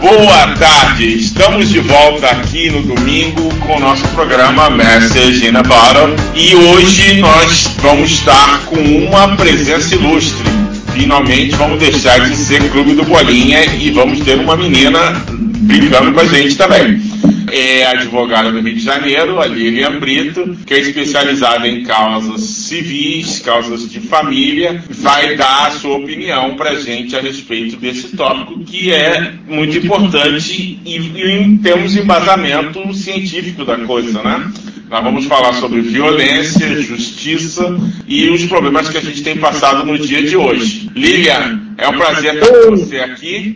Boa tarde, estamos de volta aqui no domingo com o nosso programa Message in a Bottle e hoje nós vamos estar com uma presença ilustre. Finalmente vamos deixar de ser Clube do Bolinha e vamos ter uma menina brincando com a gente também é advogada do Rio de Janeiro, a Lilian Brito, que é especializada em causas civis, causas de família, vai dar a sua opinião para a gente a respeito desse tópico que é muito importante e, e temos embasamento científico da coisa, né? Nós vamos falar sobre violência, justiça e os problemas que a gente tem passado no dia de hoje. Lilian, é um prazer ter você aqui.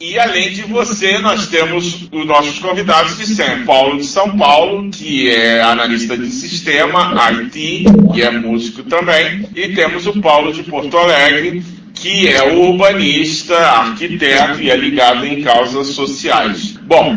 E além de você, nós temos os nossos convidados de sempre. Paulo de São Paulo, que é analista de sistema, IT, e é músico também. E temos o Paulo de Porto Alegre, que é urbanista, arquiteto e é ligado em causas sociais. Bom,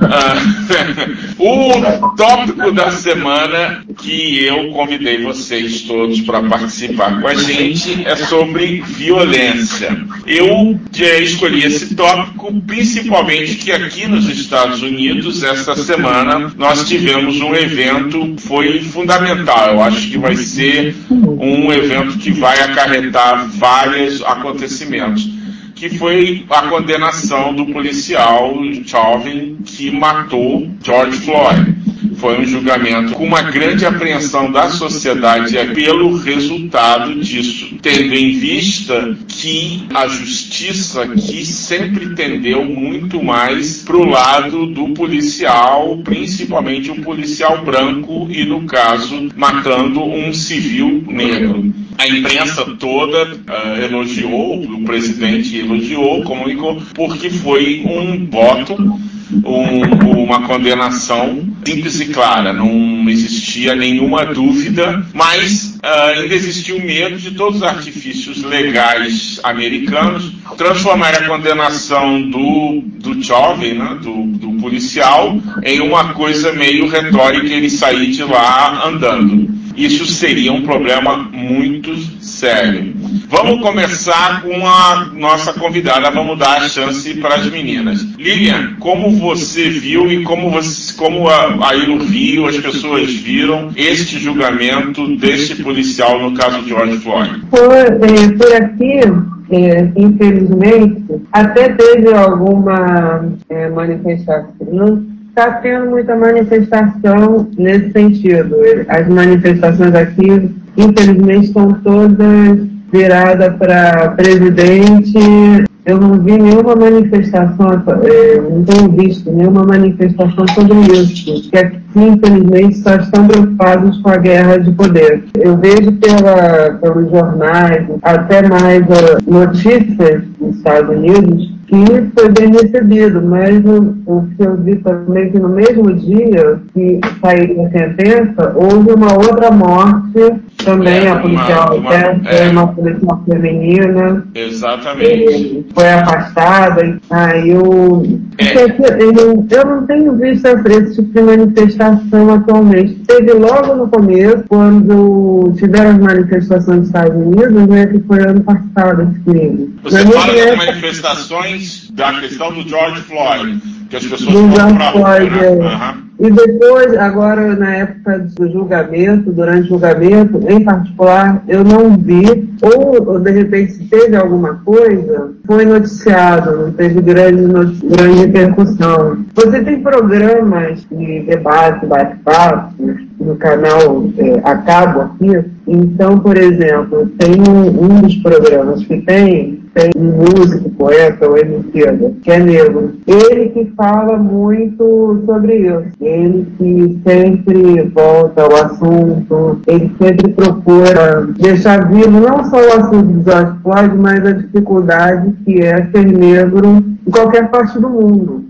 o tópico da semana que eu convidei vocês todos para participar com a gente é sobre violência. Eu escolhi esse tópico principalmente que aqui nos Estados Unidos, essa semana, nós tivemos um evento, foi fundamental. Eu acho que vai ser um evento que vai acarretar vários acontecimentos que foi a condenação do policial Chauvin que matou George Floyd. Foi um julgamento com uma grande apreensão da sociedade pelo resultado disso, tendo em vista que a justiça aqui sempre tendeu muito mais para o lado do policial, principalmente um policial branco e, no caso, matando um civil negro. A imprensa toda uh, elogiou, o presidente elogiou, comunicou, porque foi um voto um, uma condenação simples e clara, não existia nenhuma dúvida, mas uh, ainda existia o medo de todos os artifícios legais americanos transformar a condenação do, do jovem, né, do, do policial, em uma coisa meio retórica ele sair de lá andando. Isso seria um problema muito sério. Vamos começar com a nossa convidada, vamos dar a chance para as meninas. Lilian, como você viu e como, você, como Rio as pessoas viram este julgamento deste policial no caso de George Floyd? Por, é, por aqui, é, infelizmente, até teve alguma é, manifestação está tendo muita manifestação nesse sentido. As manifestações aqui, infelizmente, estão todas viradas para presidente. Eu não vi nenhuma manifestação, é, não tenho visto nenhuma manifestação sobre isso, que aqui, infelizmente, só estão preocupados com a guerra de poder. Eu vejo pela, pelos jornais, até mais uh, notícias nos Estados Unidos, que foi bem recebido, mas o, o que eu vi também que no mesmo dia que saiu a sentença, houve uma outra morte também, é, a policial uma, uma, é, uma policial feminina. Exatamente. Foi afastada. Aí eu, é. eu, eu não tenho visto esse tipo de manifestação atualmente. Teve logo no começo, quando tiveram as manifestações nos Estados Unidos, né, que foi ano passado esse crime. Você Na fala das manifestações Please da questão do George Floyd, que as pessoas do George Floyd, né? é. Uhum. E depois, agora na época do julgamento, durante o julgamento, em particular, eu não vi, ou de repente se teve alguma coisa, foi noticiado, não teve grande, grande repercussão. Você tem programas de debate, bate-papo, no canal é, Acabo aqui, então, por exemplo, tem um, um dos programas que tem tem um músico, poeta, o Emicida, que é negro. Ele que fala muito sobre isso. Ele que sempre volta ao assunto, ele sempre procura deixar vivo não só o assunto do George Floyd, mas a dificuldade que é ser negro em qualquer parte do mundo.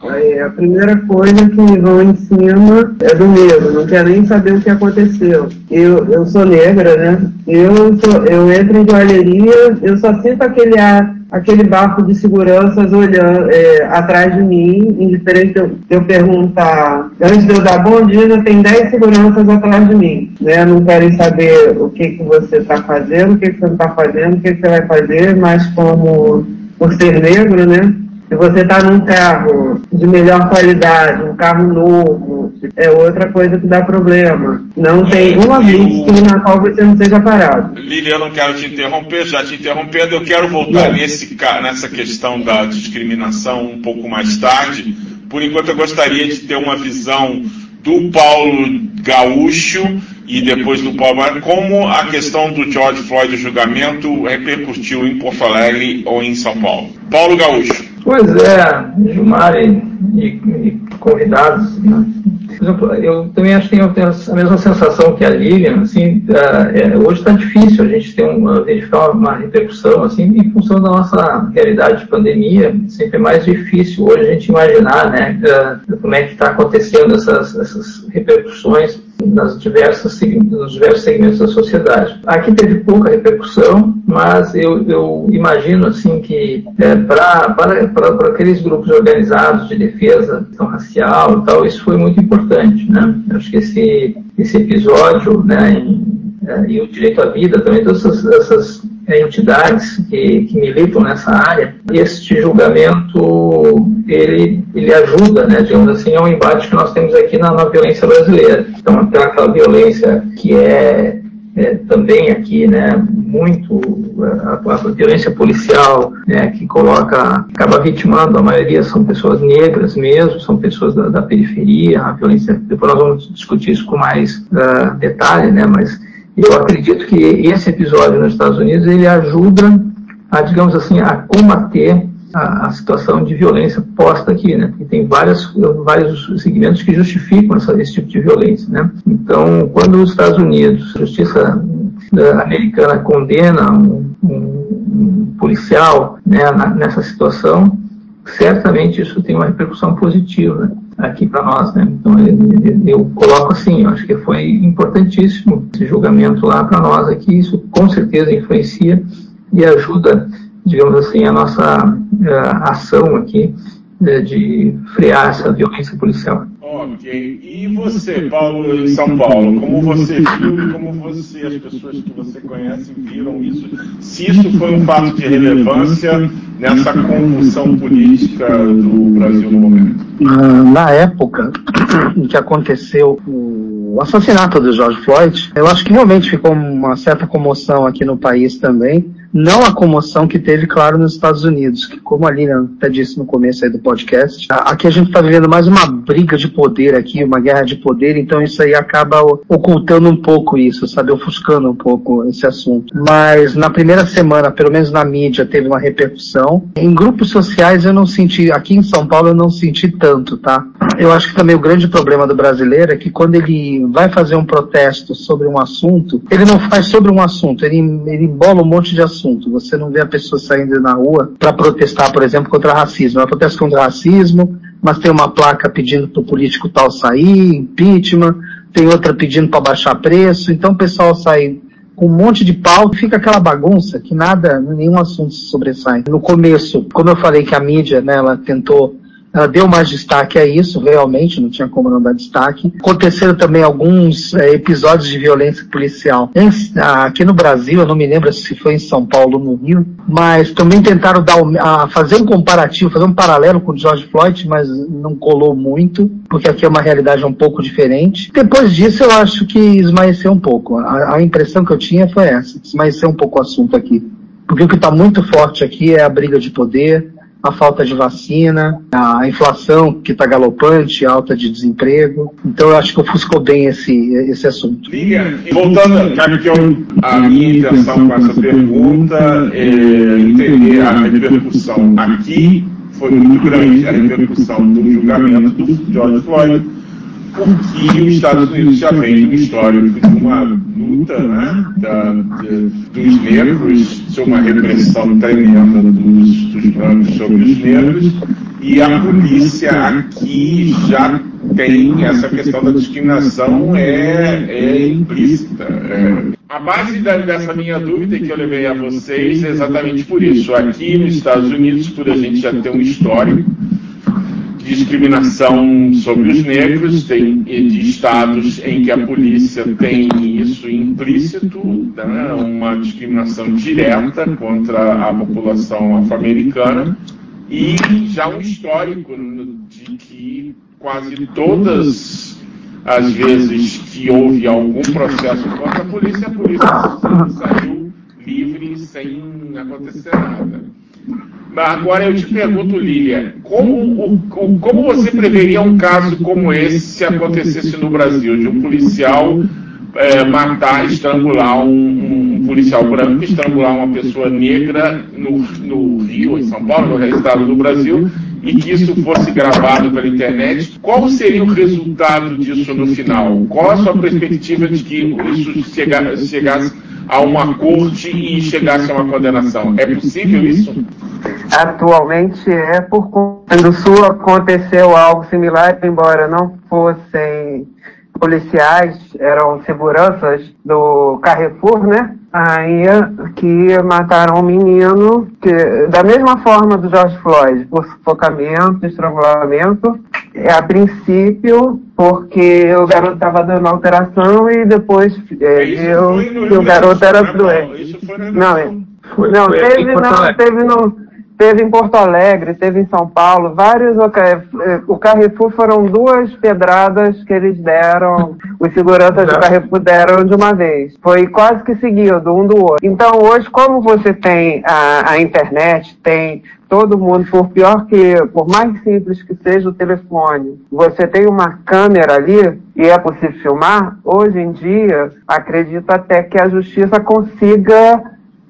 A primeira coisa que vão em cima é do negro, não quer nem saber o que aconteceu. Eu, eu sou negra, né? Eu, sou, eu entro em joalheria, eu só sinto aquele ar aquele barco de seguranças olhando é, atrás de mim, indiferente de eu, eu, perguntar, antes de eu dar bom dia, já tem 10 seguranças atrás de mim. Né? Não querem saber o que, que você está fazendo, o que, que você não está fazendo, o que, que você vai fazer, mas como por ser negro, né? Se você está num carro de melhor qualidade, um carro novo, é outra coisa que dá problema. Não tem uma blitz na qual você não seja parado. Lilian, eu não quero te interromper, já te interrompendo, eu quero voltar nesse, nessa questão da discriminação um pouco mais tarde. Por enquanto, eu gostaria de ter uma visão do Paulo Gaúcho e depois do Paulo como a questão do George Floyd, o julgamento, repercutiu em Porto Alegre ou em São Paulo. Paulo Gaúcho. Pois é, Gilmar e, e, convidados. Né? Exemplo, eu também acho que tenho, a mesma sensação que a Lilian, assim, é, hoje está difícil a gente ter uma, verificar uma repercussão, assim, em função da nossa realidade de pandemia, sempre é mais difícil hoje a gente imaginar, né, como é que está acontecendo essas, essas repercussões nas diversas, nos diversos segmentos da sociedade. Aqui teve pouca repercussão, mas eu, eu imagino assim que é, para, aqueles grupos organizados de defesa questão racial e tal, isso foi muito importante. Né? Acho que esse, esse episódio né, em, e o direito à vida, também todas essas, essas é, entidades que, que, militam nessa área, este julgamento ele, ele ajuda, né, digamos assim, ao embate que nós temos aqui na, na violência brasileira. Então, aquela violência que é, é, também aqui, né, muito a, a, violência policial, né, que coloca, acaba vitimando, a maioria são pessoas negras mesmo, são pessoas da, da periferia, a violência, depois nós vamos discutir isso com mais uh, detalhe, né, mas eu acredito que esse episódio nos Estados Unidos ele ajuda a, digamos assim, a combater a, a situação de violência posta aqui, né? Porque tem várias, vários segmentos que justificam essa, esse tipo de violência, né? Então, quando os Estados Unidos, a justiça americana condena um, um, policial né, nessa situação, certamente isso tem uma repercussão positiva aqui para nós, né? Então eu, coloco assim, eu acho que foi importantíssimo esse julgamento lá para nós aqui, isso com certeza influencia e ajuda, digamos assim, a nossa uh, ação aqui uh, de frear essa violência policial. Ok. E você, Paulo, em São Paulo, como você viu e como você, as pessoas que você conhece, viram isso? Se isso foi um fato de relevância nessa convulsão política do Brasil no momento? Ah, na época em que aconteceu o assassinato do George Floyd, eu acho que realmente ficou uma certa comoção aqui no país também não a comoção que teve, claro, nos Estados Unidos, que como a Lilian até disse no começo aí do podcast, aqui a gente está vivendo mais uma briga de poder aqui, uma guerra de poder, então isso aí acaba ocultando um pouco isso, sabe, ofuscando um pouco esse assunto. Mas na primeira semana, pelo menos na mídia, teve uma repercussão. Em grupos sociais eu não senti, aqui em São Paulo eu não senti tanto, tá? Eu acho que também o grande problema do brasileiro é que quando ele vai fazer um protesto sobre um assunto, ele não faz sobre um assunto, ele, ele embola um monte de assuntos assunto. Você não vê a pessoa saindo na rua para protestar, por exemplo, contra racismo. Ela protesta contra racismo, mas tem uma placa pedindo para o político tal sair, impeachment, tem outra pedindo para baixar preço. Então o pessoal sai com um monte de pau, fica aquela bagunça que nada, nenhum assunto se sobressai. No começo, como eu falei que a mídia, né, ela tentou ela deu mais destaque a isso, realmente, não tinha como não dar destaque. Aconteceram também alguns é, episódios de violência policial. Em, aqui no Brasil, eu não me lembro se foi em São Paulo ou no Rio, mas também tentaram dar, a, fazer um comparativo, fazer um paralelo com o George Floyd, mas não colou muito, porque aqui é uma realidade um pouco diferente. Depois disso, eu acho que esmaeceu um pouco. A, a impressão que eu tinha foi essa, esmaeceu um pouco o assunto aqui. Porque o que está muito forte aqui é a briga de poder, a falta de vacina, a inflação que está galopante, alta de desemprego. Então eu acho que ofuscou bem esse, esse assunto. Liga, voltando, já que eu, a minha intenção com essa pergunta é entender a repercussão aqui foi muito grande, a repercussão do julgamento do George Floyd porque os Estados Unidos já vem um histórico de uma luta né, da, de, dos negros, de uma repressão tremenda dos, dos sobre os negros, e a polícia aqui já tem essa questão da discriminação é, é implícita. É. A base dessa minha dúvida que eu levei a vocês é exatamente por isso. Aqui nos Estados Unidos, por a gente já ter um histórico discriminação sobre os negros, tem estados em que a polícia tem isso implícito, né, uma discriminação direta contra a população afro-americana, e já um histórico de que quase todas as vezes que houve algum processo contra a polícia, a polícia saiu livre sem acontecer nada. Agora eu te pergunto, Lília, como, como você preveria um caso como esse se acontecesse no Brasil, de um policial é, matar, estrangular um, um, policial branco, estrangular uma pessoa negra no, no Rio, em São Paulo, no estado do Brasil, e que isso fosse gravado pela internet, qual seria o resultado disso no final? Qual a sua perspectiva de que isso chegasse a uma corte e chegasse a uma condenação? É possível isso? Atualmente é por conta do Sul aconteceu algo similar, embora não fossem policiais, eram seguranças do Carrefour, né? Aí que mataram um menino que, da mesma forma do George Floyd, por sufocamento, estrangulamento, é, a princípio, porque o garoto estava dando alteração e depois é, viu que o garoto era doente. Não, é, não, teve, não, teve no Teve em Porto Alegre, teve em São Paulo, vários. O Carrefour foram duas pedradas que eles deram, os seguranças do Carrefour deram de uma vez. Foi quase que seguido, um do outro. Então, hoje, como você tem a, a internet, tem todo mundo, por pior que, por mais simples que seja o telefone, você tem uma câmera ali e é possível filmar, hoje em dia, acredito até que a justiça consiga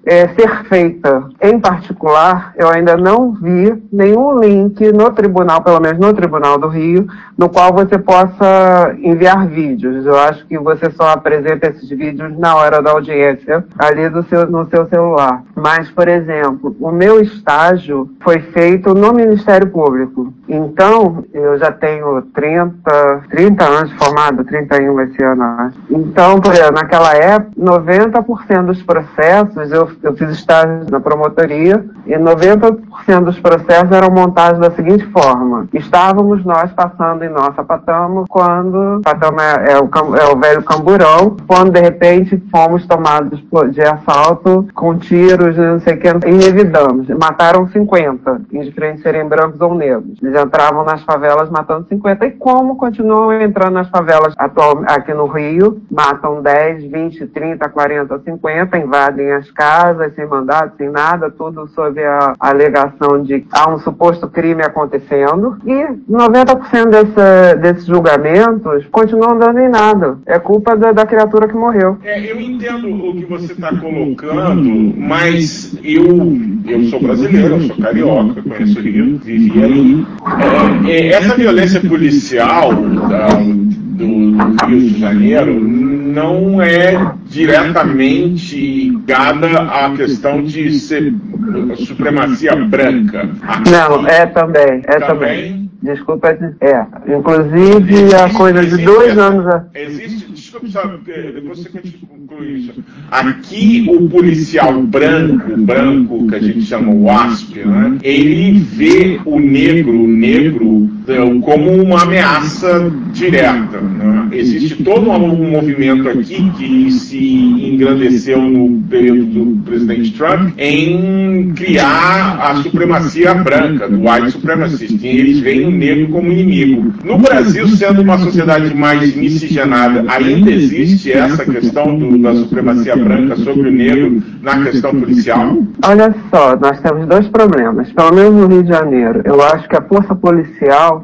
é, ser feita. Em particular, eu ainda não vi nenhum link no tribunal, pelo menos no Tribunal do Rio, no qual você possa enviar vídeos. Eu acho que você só apresenta esses vídeos na hora da audiência, ali do seu, no seu celular. Mas, por exemplo, o meu estágio foi feito no Ministério Público. Então, eu já tenho 30, 30 anos formado, 31 esse ano, acho. Então, por exemplo, naquela época, 90% dos processos eu eu fiz estágio na promotoria e 90% dos processos eram montados da seguinte forma. Estávamos nós passando em nossa Patamo quando, Patamo é, é, o, é o velho camburão, quando de repente fomos tomados de assalto com tiros, não sei o que, e revidamos. Mataram 50, indiferente serem brancos ou negros. Eles entravam nas favelas matando 50. E como continuam entrando nas favelas atual, aqui no Rio, matam 10, 20, 30, 40, 50, invadem as casas, casa, sem mandado, sem nada, tudo sob a alegação de há um suposto crime acontecendo. E 90% dessa, desses julgamentos continuam dando em nada. É culpa da, da criatura que morreu. É, eu entendo o que você está colocando, mas eu, eu sou brasileiro, eu sou carioca, conheço o Rio, vivi aí. É, é, essa violência policial da, do Rio de Janeiro não é diretamente ligada à questão de ser supremacia branca. Não, é também, é também. também. Desculpa, é. Inclusive, existe, a coisa de dois essa, anos. Existe, desculpa, só, depois você conclui isso. Aqui, o policial branco, branco, que a gente chama o ASP, né, ele vê o negro, o negro, como uma ameaça direta. Né? Existe todo um movimento aqui que se engrandeceu no período do presidente Trump em criar a supremacia branca, do white supremacist. Eles veem o negro como inimigo. No Brasil, sendo uma sociedade mais miscigenada, ainda existe essa questão do, da supremacia branca sobre o negro na questão policial? Olha só, nós temos dois problemas. Pelo menos no Rio de Janeiro, eu acho que a força policial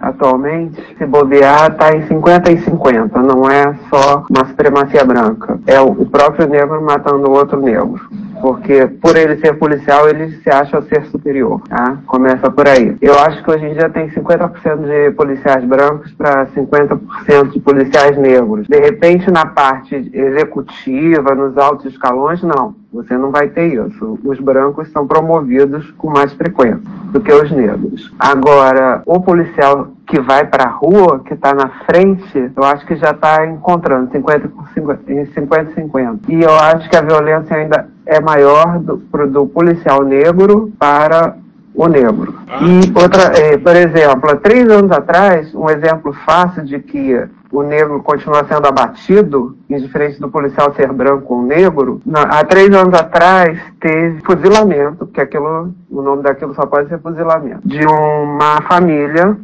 atualmente, se bobear, está em 50 e 50. Não é só uma supremacia branca. É o próprio negro matando o outro negro. Porque por ele ser policial, ele se acha ser superior. Tá? Começa por aí. Eu acho que hoje em dia tem 50% de policiais brancos para 50% de policiais negros. De repente, na parte executiva, nos altos escalões, não. Você não vai ter isso. Os brancos são promovidos com mais frequência do que os negros. Agora, o policial que vai para a rua, que está na frente, eu acho que já está encontrando 50 por 50, 50 50. E eu acho que a violência ainda é maior do, do policial negro para o negro. E outra, é, por exemplo, há três anos atrás, um exemplo fácil de que o negro continua sendo abatido, indiferente do policial ser branco ou negro, na, há três anos atrás teve fuzilamento, que aquilo, o nome daquilo só pode ser fuzilamento, de uma família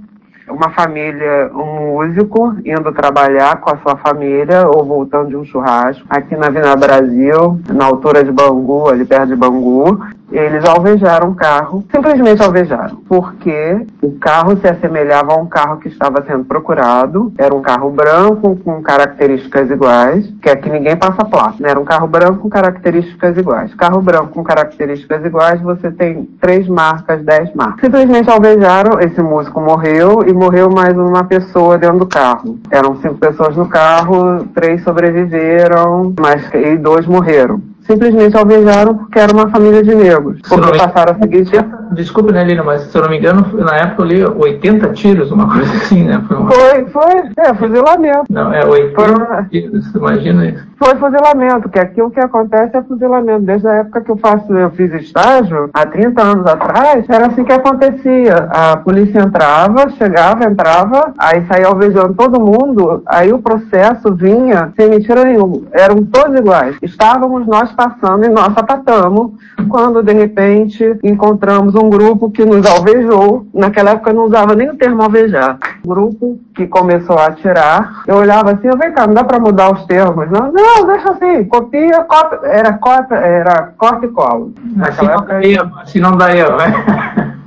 uma família, um músico indo trabalhar com a sua família ou voltando de um churrasco aqui na Vina Brasil, na altura de Bangu, ali perto de Bangu, eles alvejaram o carro, simplesmente alvejaram, porque o carro se assemelhava a um carro que estava sendo procurado, era um carro branco com características iguais, que aqui ninguém passa placa, né? era um carro branco com características iguais. Carro branco com características iguais, você tem três marcas, dez marcas. Simplesmente alvejaram, esse músico morreu e morreu mais uma pessoa dentro do carro. Eram cinco pessoas no carro, três sobreviveram, mas e dois morreram simplesmente alvejaram porque era uma família de negros. Porque passaram a seguinte. Desculpe, né, Lina, mas se eu não me engano, na época eu li 80 tiros, uma coisa assim, né? Foi, uma... foi, foi, é, fuzilamento. Não, é 80 Foram... tiros, imagina isso. Foi fuzilamento, que aqui o que acontece é fuzilamento. Desde a época que eu faço, eu fiz estágio, há 30 anos atrás, era assim que acontecia. A polícia entrava, chegava, entrava, aí saía alvejando todo mundo, aí o processo vinha sem mentira nenhuma. Eram todos iguais. Estávamos nós passando e nós sapatamos quando de repente encontramos um grupo que nos alvejou. Naquela época não usava nem o termo alvejar. grupo que começou a atirar. Eu olhava assim, vem cá, não dá para mudar os termos, não? Não, deixa assim, copia, copia, era cópia, era corta e cola. Assim não, época, daria, assim não daria, né?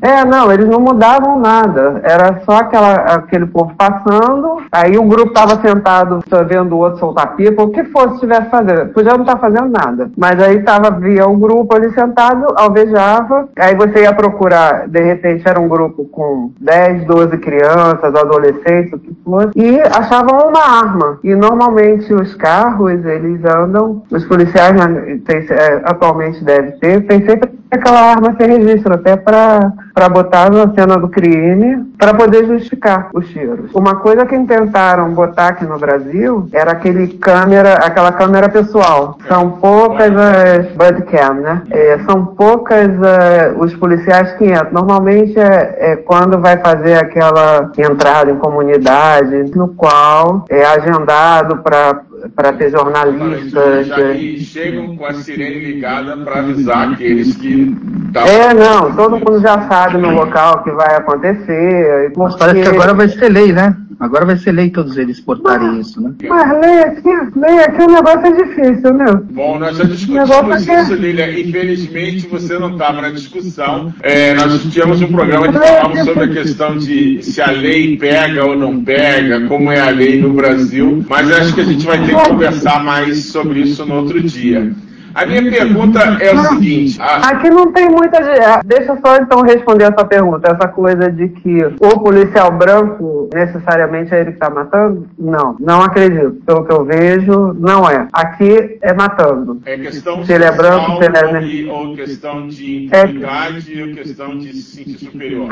É, não, eles não mudavam nada. Era só aquela, aquele povo passando, aí um grupo estava sentado vendo o outro soltar pipa, o que fosse estivesse fazendo. Podia não estar tá fazendo nada. Mas aí tava, via um grupo ali sentado, alvejava, aí você ia procurar, de repente era um grupo com 10, 12 crianças, adolescentes, o que fosse, e achavam uma arma. E normalmente os carros, eles andam, os policiais né, tem, é, atualmente deve ter, tem sempre aquela arma sem registro, até para botar na cena do crime, para poder justificar os tiros. Uma coisa que tentaram botar aqui no Brasil era aquele câmera, aquela câmera pessoal. São poucas as budcam, né? É, são poucas uh, os policiais que entram. Normalmente é, é quando vai fazer aquela entrada em comunidade, no qual é agendado para para ter jornalistas. Que chegam com a sirene ligada para avisar aqueles que. Tá... É, não, todo mundo já sabe no local que vai acontecer. Porque... Parece que agora vai ser lei, né? Agora vai ser lei todos eles portarem mas, isso, né? Mas lei aqui, lei aqui o negócio é difícil, né? Bom, nós já discutimos isso, Lília. Infelizmente você não estava na discussão. É, nós tínhamos um programa que falava sobre a questão de se a lei pega ou não pega, como é a lei no Brasil, mas acho que a gente vai ter que conversar mais sobre isso no outro dia. A minha pergunta é o seguinte: a... aqui não tem muita. Ah, deixa eu só então responder essa pergunta. Essa coisa de que o policial branco necessariamente é ele que está matando? Não, não acredito. Pelo que eu vejo, não é. Aqui é matando. É questão se ele é branco, se ele é. Ou questão de é impunidade é... ou questão de se sentir superior.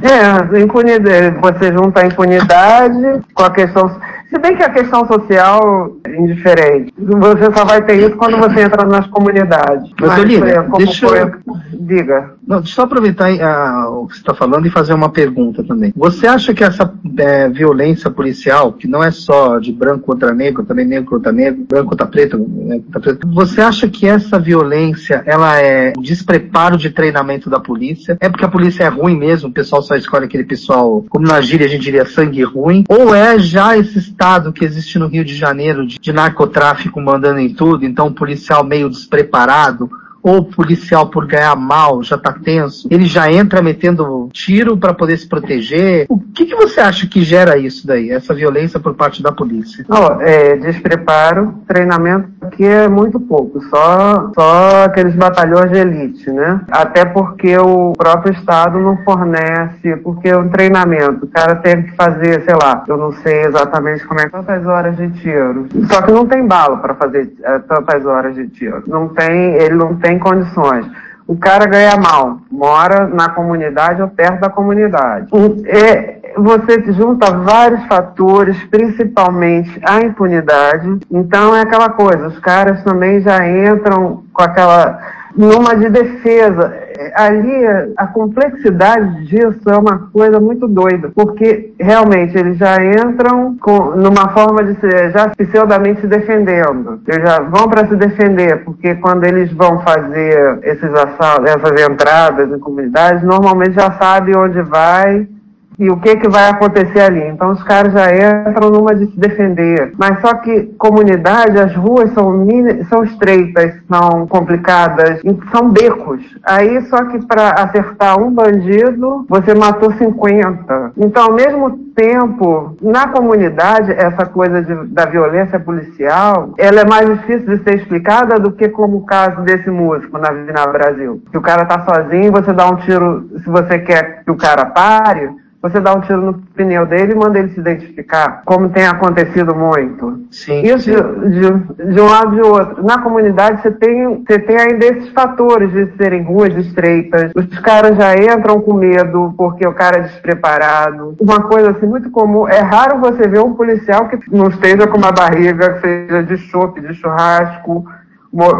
É, impunidade. Você junta a impunidade com a questão se bem que a questão social é indiferente. Você só vai ter isso quando você entra nas comunidades. Mas, Mas como deixa foi... eu... Diga. Não, deixa eu só aproveitar o que você está falando e fazer uma pergunta também. Você acha que essa é, violência policial, que não é só de branco contra negro, também negro contra negro, branco contra preto, né, contra preto, você acha que essa violência, ela é despreparo de treinamento da polícia? É porque a polícia é ruim mesmo, o pessoal só escolhe aquele pessoal, como na gíria a gente diria, sangue ruim? Ou é já esse estado que existe no Rio de Janeiro de, de narcotráfico mandando em tudo, então um policial meio despreparado, ou o policial por ganhar mal já está tenso, ele já entra metendo tiro para poder se proteger. O que, que você acha que gera isso daí, essa violência por parte da polícia? É, despreparo, treinamento aqui é muito pouco, só, só aqueles batalhões de elite, né? Até porque o próprio Estado não fornece, porque o treinamento, o cara tem que fazer, sei lá, eu não sei exatamente como é, tantas horas de tiro. Só que não tem bala para fazer é, tantas horas de tiro. Não tem, ele não tem condições. O cara ganha mal, mora na comunidade ou perto da comunidade. É, você junta vários fatores, principalmente a impunidade. Então é aquela coisa, os caras também já entram com aquela numa de defesa. É, ali a complexidade disso é uma coisa muito doida, porque realmente eles já entram com, numa forma de se, já pseudamente se defendendo. Eles já vão para se defender, porque quando eles vão fazer esses assaltos, essas entradas em comunidades, normalmente já sabe onde vai e o que, que vai acontecer ali. Então os caras já entram numa de se defender. Mas só que comunidade, as ruas são, mini, são estreitas, são complicadas, são becos. Aí só que para acertar um bandido, você matou 50. Então, ao mesmo tempo, na comunidade, essa coisa de, da violência policial, ela é mais difícil de ser explicada do que como o caso desse músico na Vina Brasil. Que o cara tá sozinho, você dá um tiro, se você quer que o cara pare, você dá um tiro no pneu dele e manda ele se identificar, como tem acontecido muito. Sim, Isso sim. De, de, de um lado e de outro. Na comunidade você tem, você tem ainda esses fatores de serem ruas estreitas. Os caras já entram com medo porque o cara é despreparado. Uma coisa assim muito comum, é raro você ver um policial que não esteja com uma barriga, que seja de chope, de churrasco,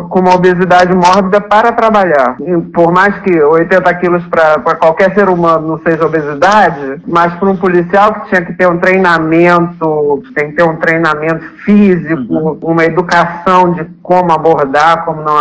com uma obesidade mórbida para trabalhar. E por mais que 80 quilos para qualquer ser humano não seja obesidade, mas para um policial que tinha que ter um treinamento, tem que ter um treinamento físico, uma educação de como abordar, como não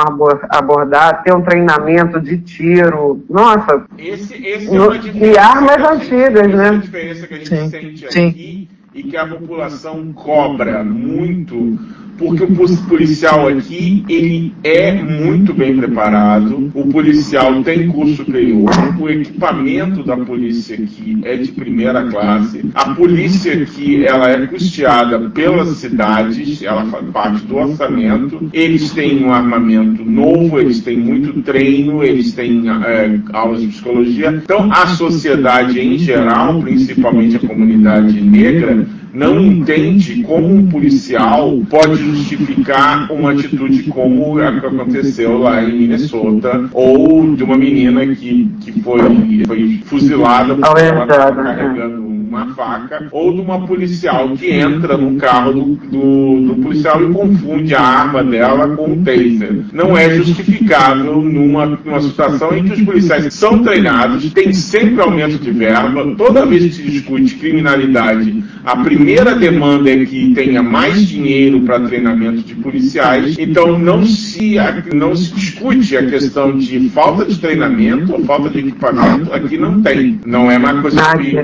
abordar, ter um treinamento de tiro. Nossa, esse, esse é uma e armas antigas, né? Essa é a diferença que a gente Sim, sente sim. aqui e que a população cobra muito porque o policial aqui ele é muito bem preparado, o policial tem curso superior, o equipamento da polícia aqui é de primeira classe, a polícia aqui ela é custeada pelas cidades, ela faz parte do orçamento, eles têm um armamento novo, eles têm muito treino, eles têm é, aulas de psicologia, então a sociedade em geral, principalmente a comunidade negra, não entende como um policial pode justificar uma atitude como a que aconteceu lá em Minnesota, ou de uma menina que, que foi, foi fuzilada porque ela carregando uma faca, ou de uma policial que entra no carro do, do, do policial e confunde a arma dela com um taser. Não é justificável numa, numa situação em que os policiais são treinados, tem sempre aumento de verba, toda vez que se discute criminalidade, a primeira demanda é que tenha mais dinheiro para treinamento de policiais, então não se, não se discute a questão de falta de treinamento ou falta de equipamento, aqui não tem. Não é uma coisa que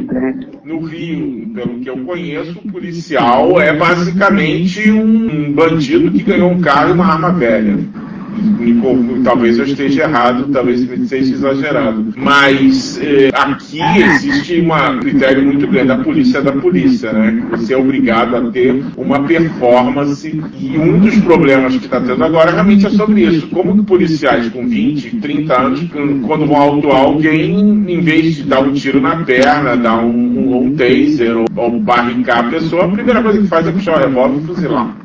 no Rio, pelo que eu conheço, o policial é basicamente um bandido que ganhou um carro e uma arma velha. Me, talvez eu esteja errado, talvez seja exagerado. Mas eh, aqui existe um critério muito grande da polícia da polícia, né? Você é obrigado a ter uma performance e um dos problemas que está tendo agora realmente é sobre isso. Como que policiais com 20, 30 anos, quando vão autuar alguém, em vez de dar um tiro na perna, dar um, um, um taser ou, ou barricar a pessoa, a primeira coisa que faz é puxar o revólver e fuzilar.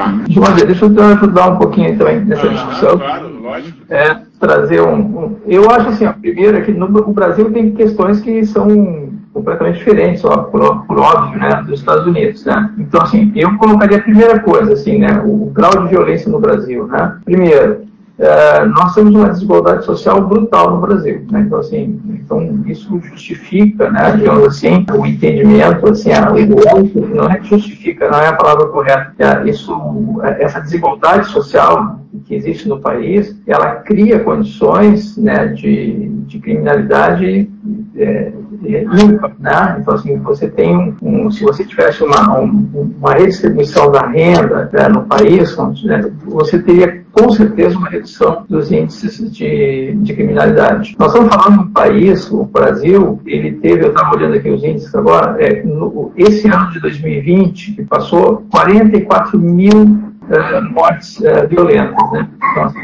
Tá. Deixa eu ajudar um pouquinho também nessa Ah, discussão. claro, lógico. É, trazer um, um- Eu acho assim, ó, primeiro é que no, o Brasil tem questões que são completamente diferentes, ó, por, por óbvio, né, dos Estados Unidos, né? Então, assim, eu colocaria a primeira coisa, assim, né, o, o grau de violência no Brasil, né? Primeiro, é, nós temos uma desigualdade social brutal no Brasil, né? Então, assim, então isso justifica, né, digamos assim, o entendimento, assim, a, o, não é que justifica, não é a palavra correta, é, isso, é, essa desigualdade social que existe no país, ela cria condições, né, de, de criminalidade é, é, ímpar, né? Então, assim, você tem um, se você tivesse uma, um- uma redistribuição da renda né, no país, né, você teria com certeza uma redução dos índices de, de criminalidade. Nós estamos falando de um país, o Brasil, ele teve, eu estava olhando aqui os índices agora, é, no- esse ano de 2020, que passou 44 mil eh, mortes eh, violentas, né? Então, assim,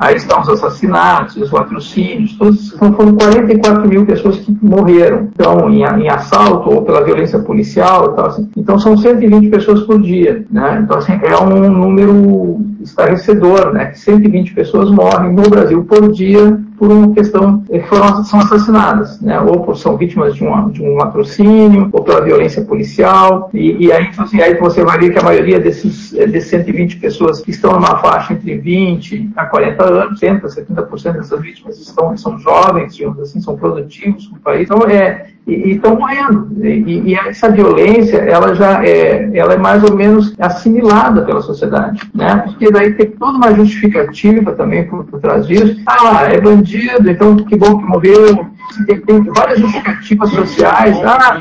aí estão os assassinatos, os latrocínios, todos, são, foram 44 mil pessoas que morreram, então, em, em assalto ou pela violência policial, e tal, assim. então são 120 pessoas por dia, né? Então, assim, é um número estarrecedor, né? 120 pessoas morrem no Brasil por dia por uma questão que foram, são assassinadas, né? ou por, são vítimas de um, de um latrocínio, ou pela violência policial, e, e aí, então, assim, aí você vai ver que a maioria desses, desses 120 pessoas que estão numa faixa entre 20 a 40 anos, 70%, 70% dessas vítimas estão, são jovens, digamos assim, são produtivos no país, então é, e estão morrendo. E, e, essa violência, ela já é, ela é mais ou menos assimilada pela sociedade, né? Porque daí tem toda uma justificativa também por, por trás disso. Ah, é bandido, então que bom que morreu tem, tem várias justificativas sociais. Ah,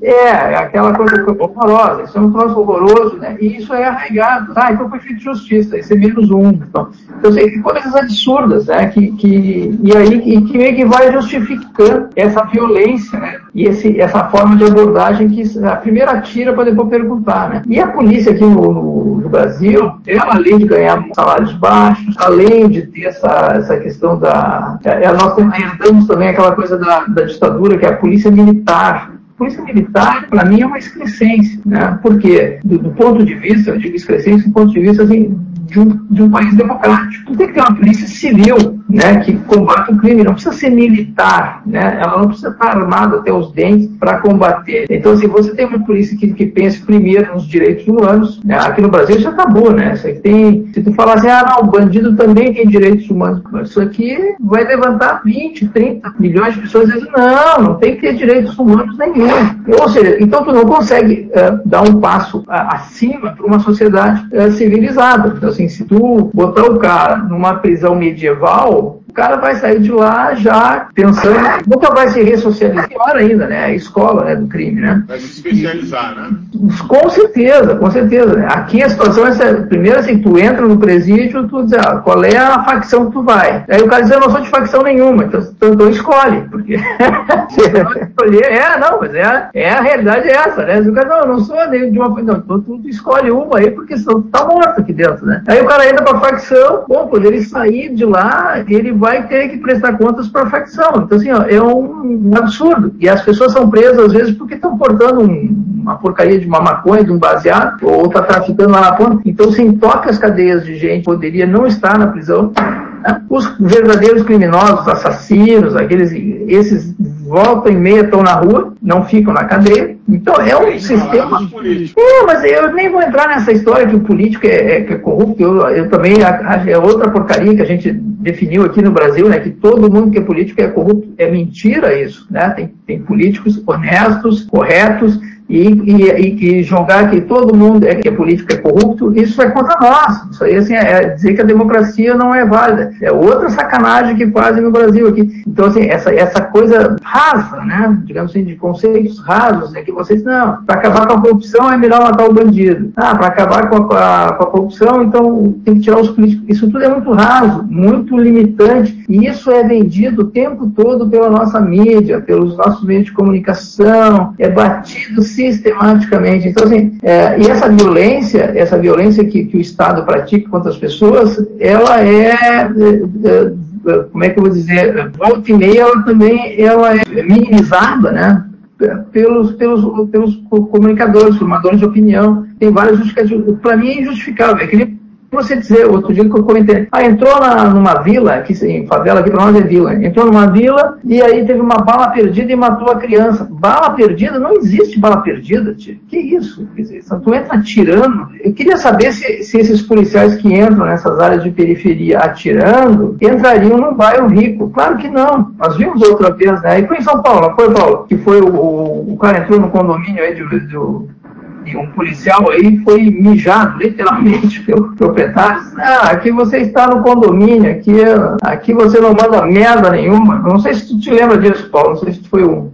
é, aquela coisa horrorosa, isso é um troço horroroso, né? E isso é arraigado. Ah, então foi feito justiça, isso é menos um. Então, então assim, coisas absurdas, né? Que, que, e aí que, que meio que vai justificando essa violência, né? E esse, essa forma de abordagem que a primeira tira para depois perguntar, né? E a polícia aqui no, no, no, Brasil, ela além de ganhar salários baixos, além de ter essa, essa questão da... É, nós herdamos também aquela coisa da, da ditadura, que é a polícia militar. Polícia militar, para mim, é uma excrescência, né? Porque, do, do, ponto de vista, eu digo excrescência do ponto de vista, assim, de um, de um país democrático. Tem que ter uma polícia civil, né, que combate o crime, não precisa ser militar, né, ela não precisa estar armada até os dentes para combater. Então, se assim, você tem uma polícia que, que pense primeiro nos direitos humanos, né, aqui no Brasil já acabou, né, tem, se tu falar assim, ah, não, o bandido também tem direitos humanos, isso aqui vai levantar 20, 30 milhões de pessoas dizendo, não, não tem que ter direitos humanos nenhum. Ou seja, então tu não consegue uh, dar um passo uh, acima para uma sociedade uh, civilizada. Então, assim, se tu botar o cara numa prisão medieval, Paulo, o cara vai sair de lá já pensando, nunca vai se ressocializar, pior ainda, né? A escola né, do crime, né? Vai se especializar, né? Com certeza, com certeza. Aqui a situação é essa, primeiro assim, tu entra no presídio, tu diz, ah, qual é a facção que tu vai? Aí o cara diz, eu não sou de facção nenhuma, então, então, então escolhe, porque escolher, é, não, mas é, é a realidade é essa, né? O cara, não, eu não sou nem de uma, não, então tu, tu escolhe uma aí, porque senão tu tá morto aqui dentro, né? Aí o cara entra pra facção, bom, quando ele sair de lá, ele vai ter que prestar contas para a facção. Então, assim, ó, é um, absurdo. E as pessoas são presas, às vezes, porque estão portando um, uma porcaria de uma maconha, de um baseado, ou está traficando lá na ponta. Então, assim, toca as cadeias de gente poderia não estar na prisão. Né? Os verdadeiros criminosos, assassinos, aqueles, esses volta e meia estão na rua, não ficam na cadeia. Então é um sistema. É, mas eu nem vou entrar nessa história que o político é, é, é corrupto. Eu, eu também é outra porcaria que a gente definiu aqui no Brasil, né? Que todo mundo que é político é corrupto. É mentira isso, né? Tem, tem políticos honestos, corretos e, e, e, que todo mundo é que é político é corrupto, isso é contra nós. Isso aí assim, é dizer que a democracia não é válida. É outra sacanagem que fazem no Brasil aqui. Então, assim, essa, essa coisa rasa, né? Digamos assim, de conceitos rasos, é que vocês, não, para acabar com a corrupção é melhor matar o bandido. Ah, para acabar com a, com a, corrupção, então tem que tirar os políticos. Isso tudo é muito raso, muito limitante. E isso é vendido o tempo todo pela nossa mídia, pelos nossos meios de comunicação, é batido sistematicamente. Então, assim, é, e essa violência, essa violência que, que, o Estado pratica contra as pessoas, ela é, é, é como é que eu vou dizer, volta e meia, ela também ela é minimizada, né? Pelos, pelos, pelos comunicadores, formadores de opinião, tem várias justificativas. Para mim é injustificável. É que você dizer, outro dia que eu comentei, ah, entrou na, numa vila, aqui em favela, aqui para nós é vila, entrou numa vila e aí teve uma bala perdida e matou a criança. Bala perdida? Não existe bala perdida, tio. Que isso? Tu entra atirando. Eu queria saber se, se esses policiais que entram nessas áreas de periferia atirando, entrariam num bairro rico. Claro que não. Nós vimos outra vez, né? E foi em São Paulo, foi, Paulo? Que foi o, o, o cara entrou no condomínio aí de, de, e um policial aí foi mijado, literalmente, pelo proprietário. Ah, aqui você está no condomínio, aqui, aqui você não manda merda nenhuma. Não sei se tu te lembra disso, Paulo, não sei se foi um.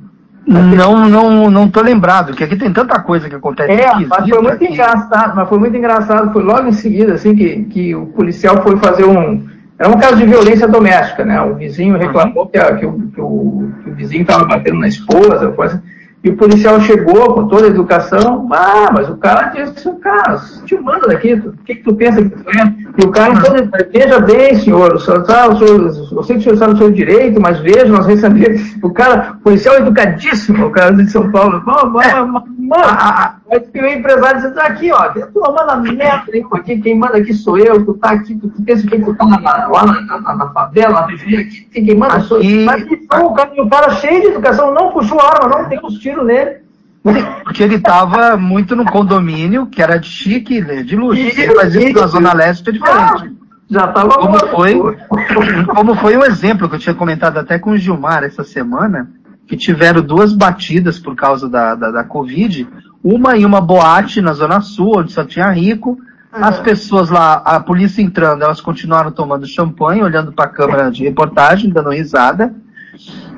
Não, não, não tô lembrado, porque aqui tem tanta coisa que acontece. É, mas foi muito aqui. engraçado, mas foi muito engraçado, foi logo em seguida, assim, que, que o policial foi fazer um. Era um caso de violência doméstica, né? O vizinho reclamou que, a, que, o, que, o, que o vizinho estava batendo na esposa, coisa. E o policial chegou com toda a educação, ah, mas o cara disse, cara, te manda daqui, o que, que tu pensa que tu é? E o cara, então, veja bem, senhor, o senhor, eu sei que o senhor sabe o seu direito, mas veja, nós recebemos, o cara, policial educadíssimo, o cara de São Paulo, mano, é, a, Aí o empresário disse, aqui, ó, tu manda merda nenhuma aqui, quem manda aqui sou eu, tu tá aqui, tu, pensa que tu tá lá, lá na, na, na favela, na aqui, quem manda sou eu. Mas o cara, o cara cheio de educação, não puxou arma, não tem os tiros nele. Porque ele estava muito no condomínio, que era de chique, de luxo. Ele faz isso na Zona Leste, é diferente. Já estava como foi, como foi um exemplo que eu tinha comentado até com o Gilmar essa semana, que tiveram duas batidas por causa da, da, da Covid, uma em uma boate na Zona Sul, onde só tinha rico, as pessoas lá, a polícia entrando, elas continuaram tomando champanhe, olhando para a câmera de reportagem, dando risada.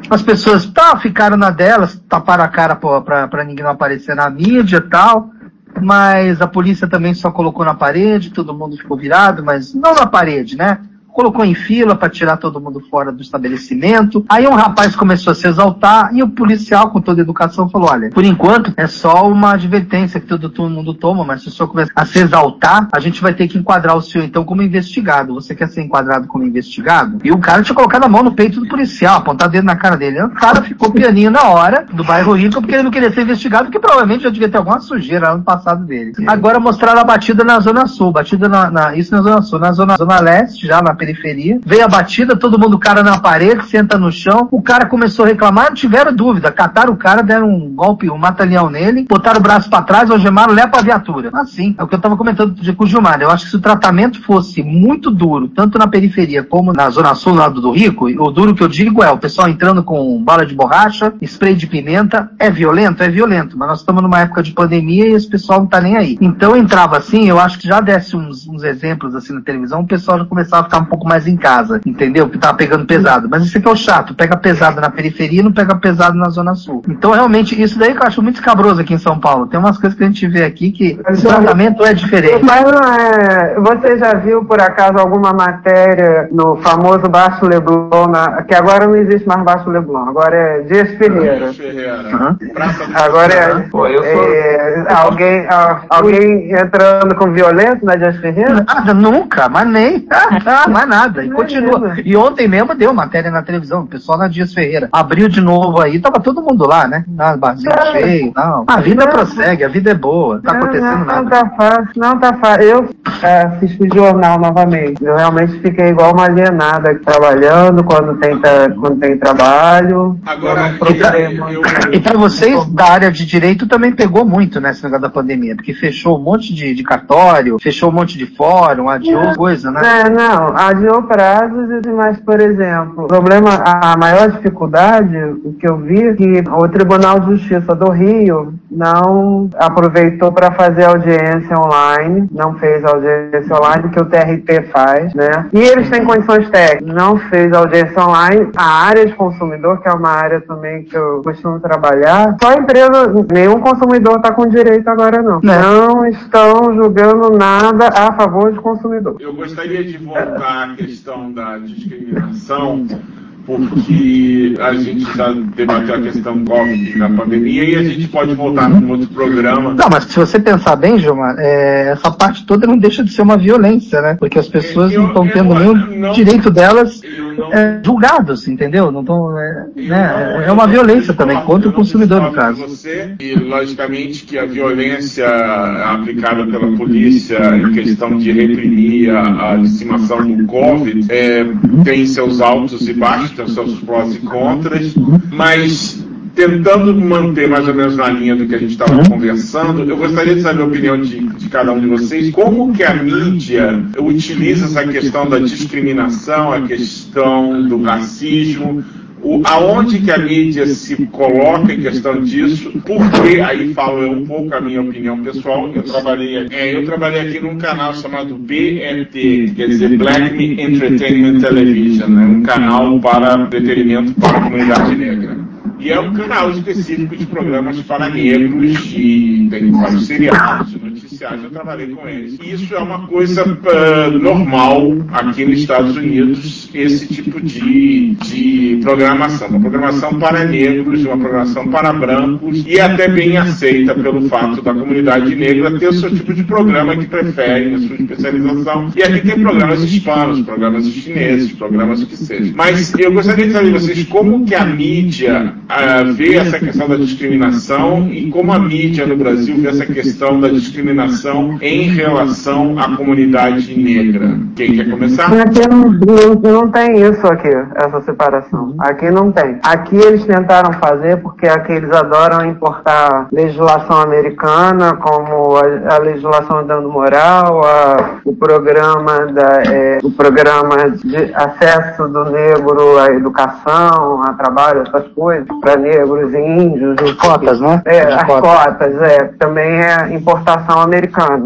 As pessoas tá, ficaram na delas, taparam a cara para ninguém não aparecer na mídia e tal. Mas a polícia também só colocou na parede, todo mundo ficou virado, mas não na parede, né? Colocou em fila para tirar todo mundo fora do estabelecimento. Aí um rapaz começou a se exaltar e o policial, com toda a educação, falou: olha, por enquanto é só uma advertência que todo, todo mundo toma, mas se o senhor começar a se exaltar, a gente vai ter que enquadrar o senhor então como investigado. Você quer ser enquadrado como investigado? E o cara tinha colocado a mão no peito do policial, apontado dedo na cara dele. O cara ficou pianinho na hora do bairro Rico porque ele não queria ser investigado, porque provavelmente já devia ter alguma sujeira lá no passado dele. Agora mostraram a batida na Zona Sul, batida na, na isso na Zona Sul, na Zona, zona Leste, já na periferia. Veio a batida, todo mundo cara na parede, senta no chão. O cara começou a reclamar, não tiveram dúvida. Cataram o cara, deram um golpe, um matalhão nele, botaram o braço para trás, algemaram, leva pra viatura. Assim, é o que eu tava comentando com o Gilmar. Eu acho que se o tratamento fosse muito duro, tanto na periferia como na zona sul, lado do Rico, o duro que eu digo é o pessoal entrando com bala de borracha, spray de pimenta. É violento? É violento, mas nós estamos numa época de pandemia e esse pessoal não tá nem aí. Então entrava assim, eu acho que já desse uns, uns exemplos assim na televisão, o pessoal já começava a ficar um pouco mais em casa, entendeu? Que tava pegando pesado. Mas isso aqui é o chato, pega pesado na periferia e não pega pesado na zona sul. Então, realmente, isso daí que eu acho muito escabroso aqui em São Paulo. Tem umas coisas que a gente vê aqui que o tratamento é diferente. Mas não é. Você já viu, por acaso, alguma matéria no famoso Baixo Leblon, na... que agora não existe mais Baixo Leblon, agora é Dias Ferreira. Uhum. Agora é, Pô, sou... é, alguém, alguém entrando com violência na Dias Ferreira? Nada, nunca, mas nem. Mais nada. E continua. E ontem mesmo deu matéria na televisão, o pessoal na Dias Ferreira. Abriu de novo aí, tava todo mundo lá, né? Na barzinho cheio não. A vida não. prossegue, a vida é boa. Tá acontecendo não, nada. Não tá fácil, não tá fácil. Eu é, assisti jornal novamente. Eu realmente fiquei igual uma alienada trabalhando quando tem, quando tem trabalho. Agora, e para vocês da área de direito também pegou muito nesse negócio da pandemia, porque fechou um monte de, de cartório, fechou um monte de fórum, adiou é. coisa, né? É, não, adiou prazos, mas, por exemplo, o problema, a maior dificuldade, o que eu vi, é que o Tribunal de Justiça do Rio não aproveitou para fazer audiência online, não fez audiência online, que o TRT faz, né? E eles têm condições técnicas, não fez audiência online. A área de consumidor, que é uma área também que eu costumo trabalhar, só a empresa, nenhum consumidor está com direito agora não. não. Não estão julgando nada a favor do consumidor. Eu gostaria de voltar à questão da discriminação porque a gente já debateu a questão Covid da pandemia e a gente pode voltar num outro programa. Não, mas se você pensar bem, Gilmar, é, essa parte toda não deixa de ser uma violência, né? Porque as pessoas eu, não estão tendo nenhum direito delas é, julgados, entendeu? Não estão, é, né? é uma violência também contra o consumidor, no caso. Você, e logicamente que a violência aplicada pela polícia em questão de reprimir a, a disseminação do Covid é, tem seus altos e baixos tem seus prós e contras, mas tentando manter mais ou menos na linha do que a gente estava conversando, eu gostaria de saber a opinião de, de, cada um de vocês, como que a mídia utiliza essa questão da discriminação, a questão do racismo, o, aonde que a mídia se coloca em questão disso, porque, aí falo eu um pouco a minha opinião pessoal, eu trabalhei, é, eu trabalhei aqui num canal chamado BMT, quer dizer Black Me Entertainment Television, né, um canal para entretenimento para a comunidade negra. E é um canal específico de programas para negros e tem vários seriados, notícias sociais, eu trabalhei com eles. E isso é uma coisa uh, normal aqui nos Estados Unidos, esse tipo de, de programação. Uma programação para negros, uma programação para brancos, e é até bem aceita pelo fato da comunidade negra ter o seu tipo de programa que preferem, a sua especialização. E aqui tem programas hispanos, programas chineses, programas que sejam. Mas eu gostaria de saber de vocês como que a mídia uh, vê essa questão da discriminação e como a mídia no Brasil vê essa questão da discriminação em relação à comunidade negra. Quem quer começar? Aqui não, não, não tem isso aqui, essa separação. Aqui não tem. Aqui eles tentaram fazer porque aqui eles adoram importar legislação americana, como a, a legislação dando moral, a, o programa da, é, o programa de acesso do negro à educação, a trabalho, essas coisas, para negros e índios. Cotas, né? É, as cotas. cotas, é. Também é importação americana,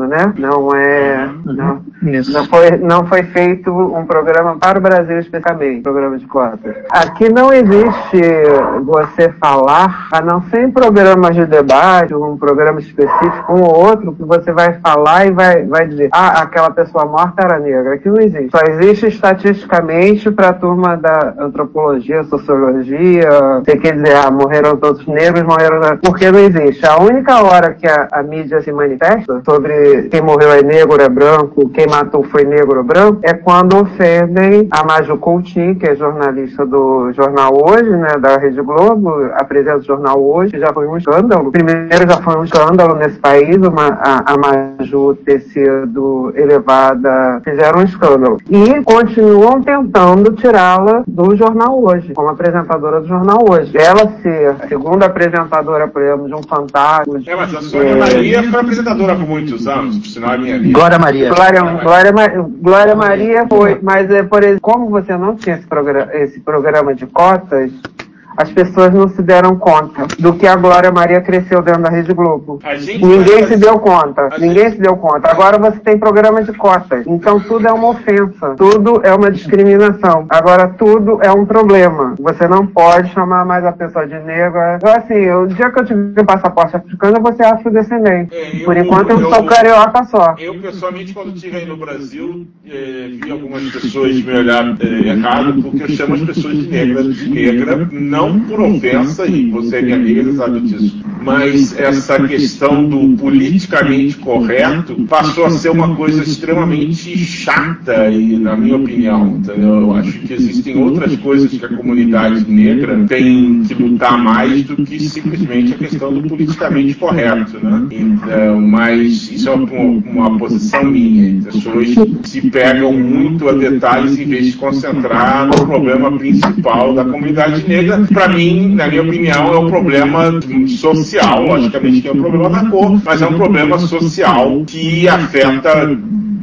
né? Não é. Não, não, foi, não foi feito um programa para o Brasil especificamente, programa de cotas. Aqui não existe você falar, a não ser em programas de debate, um programa específico, um ou outro, que você vai falar e vai, vai dizer, ah, aquela pessoa morta era negra. Aqui não existe. Só existe estatisticamente para a turma da antropologia, sociologia, você quer dizer, ah, morreram todos negros, morreram. Porque não existe. A única hora que a, a mídia se manifesta sobre quem morreu é negro, é branco, quem matou foi negro ou branco, é quando ofendem a Maju Coutinho, que é jornalista do Jornal Hoje, né, da Rede Globo, apresenta o Jornal Hoje, já foi um escândalo. Primeiro já foi um escândalo nesse país, uma, a, a Maju ter sido elevada, fizeram um escândalo. E continuam tentando tirá-la do Jornal Hoje, como apresentadora do Jornal Hoje. Ela ser a segunda apresentadora, por exemplo, de um fantasma. É, mas a Sônia é... Maria foi apresentadora por muitos anos, por sinal é minha linha. Glória Maria. Glória, Glória, Glória, Maria foi, mas é, por exemplo, como você não tinha esse programa, esse programa de cotas, as pessoas não se deram conta do que a Glória Maria cresceu dentro da Rede Globo. Ninguém se deu conta. Ninguém se deu conta. Agora você tem programa de cotas. Então tudo é uma ofensa. Tudo é uma discriminação. Agora tudo é um problema. Você não pode chamar mais a pessoa de negra. Eu, assim, o dia que eu tive passaporte africano, eu vou ser afrodescendente. É, Por enquanto eu, eu, sou carioca só. Eu, pessoalmente, quando estive aí no Brasil, eh, vi algumas pessoas me olhar eh, errado, porque eu chamo as pessoas de negra de negra, não não por ofensa, e você é você sabe disso, mas essa questão do politicamente correto passou a ser uma coisa extremamente chata, e, na minha opinião. Entendeu? Eu acho que existem outras coisas que a comunidade negra tem que lutar mais do que simplesmente a questão do politicamente correto. Né? Então, mas isso é uma, uma posição minha. As pessoas se pegam muito a detalhes em vez de concentrar no problema principal da comunidade negra, para mim, na minha opinião, é um problema social. Logicamente tem um problema da cor, mas é um problema social que afeta uh,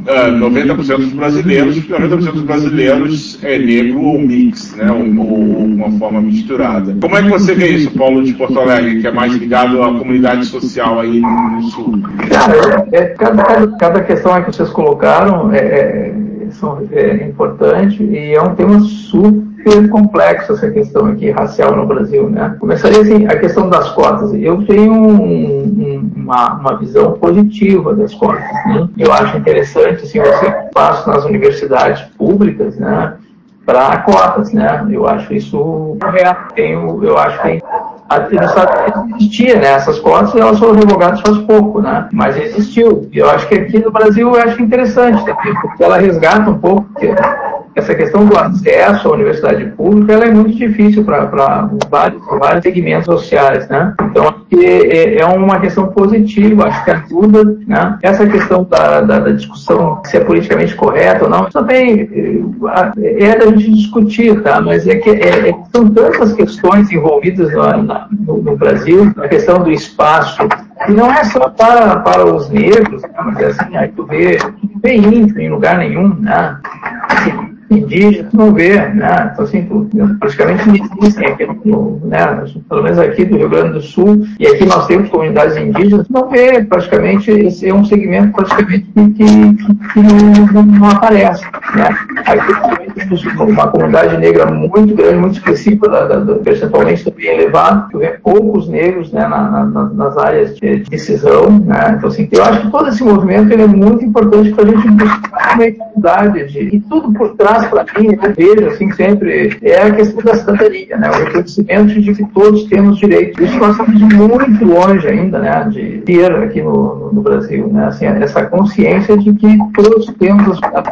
ah, 90% dos brasileiros, porque 90% dos brasileiros é negro ou mix, né? Ou, ou, uma forma misturada. Como é que você vê isso, Paulo de Porto Alegre, que é mais ligado à comunidade social aí no sul? Cara, é, cada, cada, cada questão que vocês colocaram é, é, é importante e é um tema super super complexo essa questão aqui racial no Brasil, né? Começaria assim, a questão das cotas. Eu tenho um, um, uma, uma visão positiva das cotas. Né? Eu acho interessante, assim, você passa nas universidades públicas, né? Para cotas, né? Eu acho isso correto. Tenho, eu acho que existia, né? Essas cotas elas foram revogadas faz pouco, né? Mas existiu. E eu acho que aqui no Brasil eu acho interessante, porque ela resgata um pouco essa questão do acesso à universidade pública ela é muito difícil para vários, vários segmentos sociais, né? Então, é, é uma questão positiva, acho que ajuda, né? Essa questão da, da, da discussão se é politicamente correto ou não, também é, é da gente discutir, tá? Mas é que é, é, são tantas questões envolvidas no, no, no Brasil, a questão do espaço, e não é só para, para os negros, né? mas é assim, aí tu vê, tu vê índio em lugar nenhum, né? Assim, indígenas não vê, né? Então, assim, praticamente não existem aqui, no, né? pelo menos aqui do Rio Grande do Sul, e aqui nós temos comunidades indígenas, não vê praticamente, esse é um segmento praticamente que, que, que não, não, aparece, né? Temos uma comunidade negra muito grande, muito específica, da, percentualmente também elevado, que vê poucos negros né, na, na, nas áreas de decisão. Né? Então, assim, eu acho que todo esse movimento ele é muito importante para a gente buscar uma equidade de, e tudo por trás, para mim, eu vejo assim, sempre, é a questão da cidadania, né? o reconhecimento de que todos temos direitos. Isso nós estamos muito longe ainda né, de ter aqui no, no Brasil, né? assim, essa consciência de que todos temos a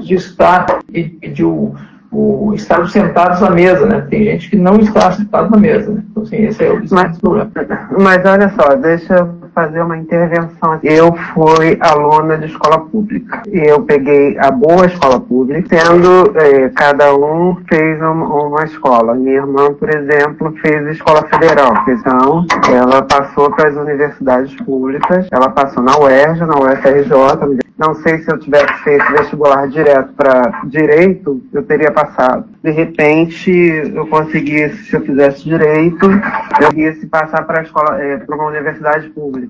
de estar e, e de o, o, estar sentados à mesa, né? Tem gente que não está sentado na mesa, né? Então, assim, esse é o mas, problema. Mas olha só, deixa eu fazer uma intervenção. Eu fui aluna de escola pública. Eu peguei a boa escola pública, sendo eh, cada um fez uma, uma, escola. Minha irmã, por exemplo, fez escola federal. Então, ela passou para as universidades públicas. Ela passou na UERJ, na UFRJ, não sei se eu tivesse feito vestibular direto para direito, eu teria passado. De repente, eu conseguisse, se eu fizesse direito, eu ia se passar para a escola, é, para uma universidade pública.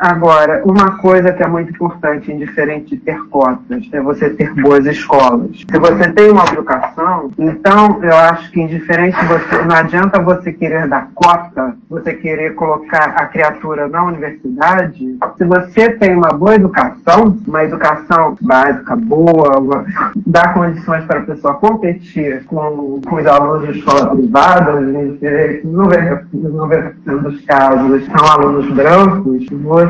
Agora, uma coisa que é muito importante, indiferente de ter cotas, é você ter boas escolas. Se você tem uma educação, então eu acho que indiferente você, não adianta você querer dar cota, você querer colocar a criatura na universidade. Se você tem uma boa educação, uma educação básica boa, dá condições para a pessoa competir com, com os alunos de escola privada, 90% dos casos são alunos brancos, você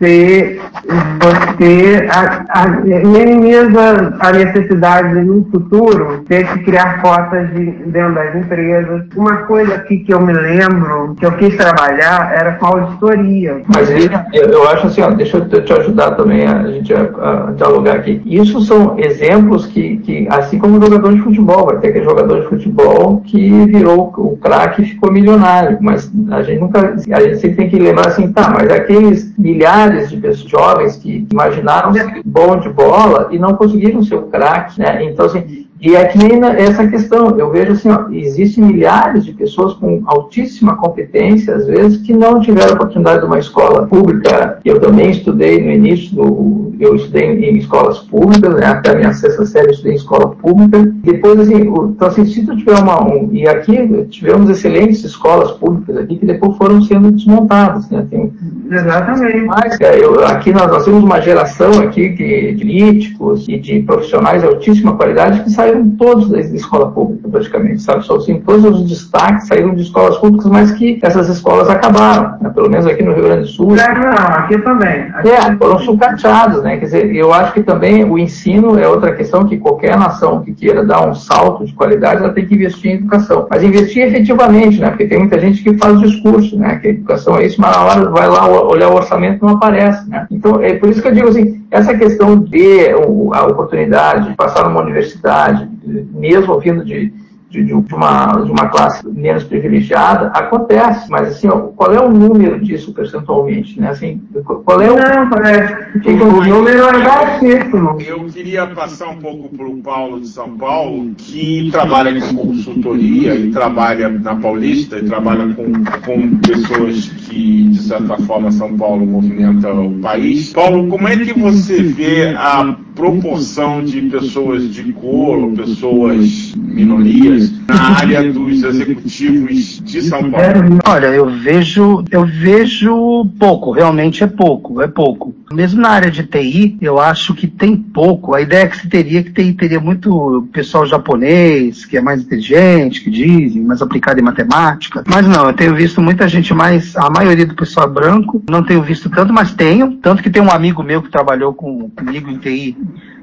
você, você a, a, minimiza a necessidade de, no futuro, ter que criar cotas de, dentro das empresas. Uma coisa aqui que eu me lembro, que eu quis trabalhar, era com auditoria. Mas eu, acho assim, ó, deixa eu te ajudar também a, a gente a, a, dialogar aqui. Isso são exemplos que, que, assim como jogador de futebol, vai ter aquele jogador de futebol que virou o craque e ficou milionário, mas a gente nunca, a gente sempre tem que lembrar assim, tá, mas aqueles milhares de pessoas jovens que imaginaram ser bom de bola e não conseguiram ser o craque, né? Então, assim, e aqui essa questão, eu vejo assim, ó, existem milhares de pessoas com altíssima competência, às vezes, que não tiveram oportunidade de uma escola pública. Eu também estudei no início, do, eu estudei em escolas públicas, né, até a minha sexta série eu estudei em escola pública. Depois, assim, o, então, assim, se tu tiver uma... Um, e aqui tivemos excelentes escolas públicas aqui que depois foram sendo desmontadas, né? Tem, Exatamente. Mas, eu, aqui nós, nós, temos uma geração aqui de, de políticos e de profissionais de altíssima qualidade que saem saíram todos da escola pública, praticamente, sabe? Só assim, todos os destaques saíram de escolas públicas, mas que essas escolas acabaram, né? pelo menos aqui no Rio Grande do Sul. É, não, aqui também. Aqui é, foram sucateados, né? Quer dizer, eu acho que também o ensino é outra questão que qualquer nação que queira dar um salto de qualidade, ela tem que investir em educação. Mas investir efetivamente, né? Porque tem muita gente que faz o discurso, né? Que a educação é isso, mas na hora vai lá olhar o orçamento não aparece, né? Então, é por isso que eu digo assim, essa questão de a oportunidade de passar numa universidade, mesmo vindo de, de, de, uma, de uma classe menos privilegiada, acontece, mas assim, ó, qual é o número disso percentualmente? Né? Assim, qual é o. Não, é, o número é baixíssimo. Eu queria passar um pouco para o Paulo de São Paulo, que trabalha com consultoria e trabalha na Paulista e trabalha com, com pessoas que, de certa forma, São Paulo movimenta o país. Paulo, como é que você vê a proporção de pessoas de cor, pessoas minorias, na área dos executivos de São Paulo? Olha, eu vejo, eu vejo pouco, realmente é pouco, é pouco. Mesmo na área de TI, eu acho que tem pouco. A ideia é que se teria que TI teria muito pessoal japonês, que é mais inteligente, que dizem, mais aplicado em matemática. Mas não, eu tenho visto muita gente mais, a maioria do pessoal é branco, não tenho visto tanto, mas tenho. Tanto que tem um amigo meu que trabalhou com, comigo em TI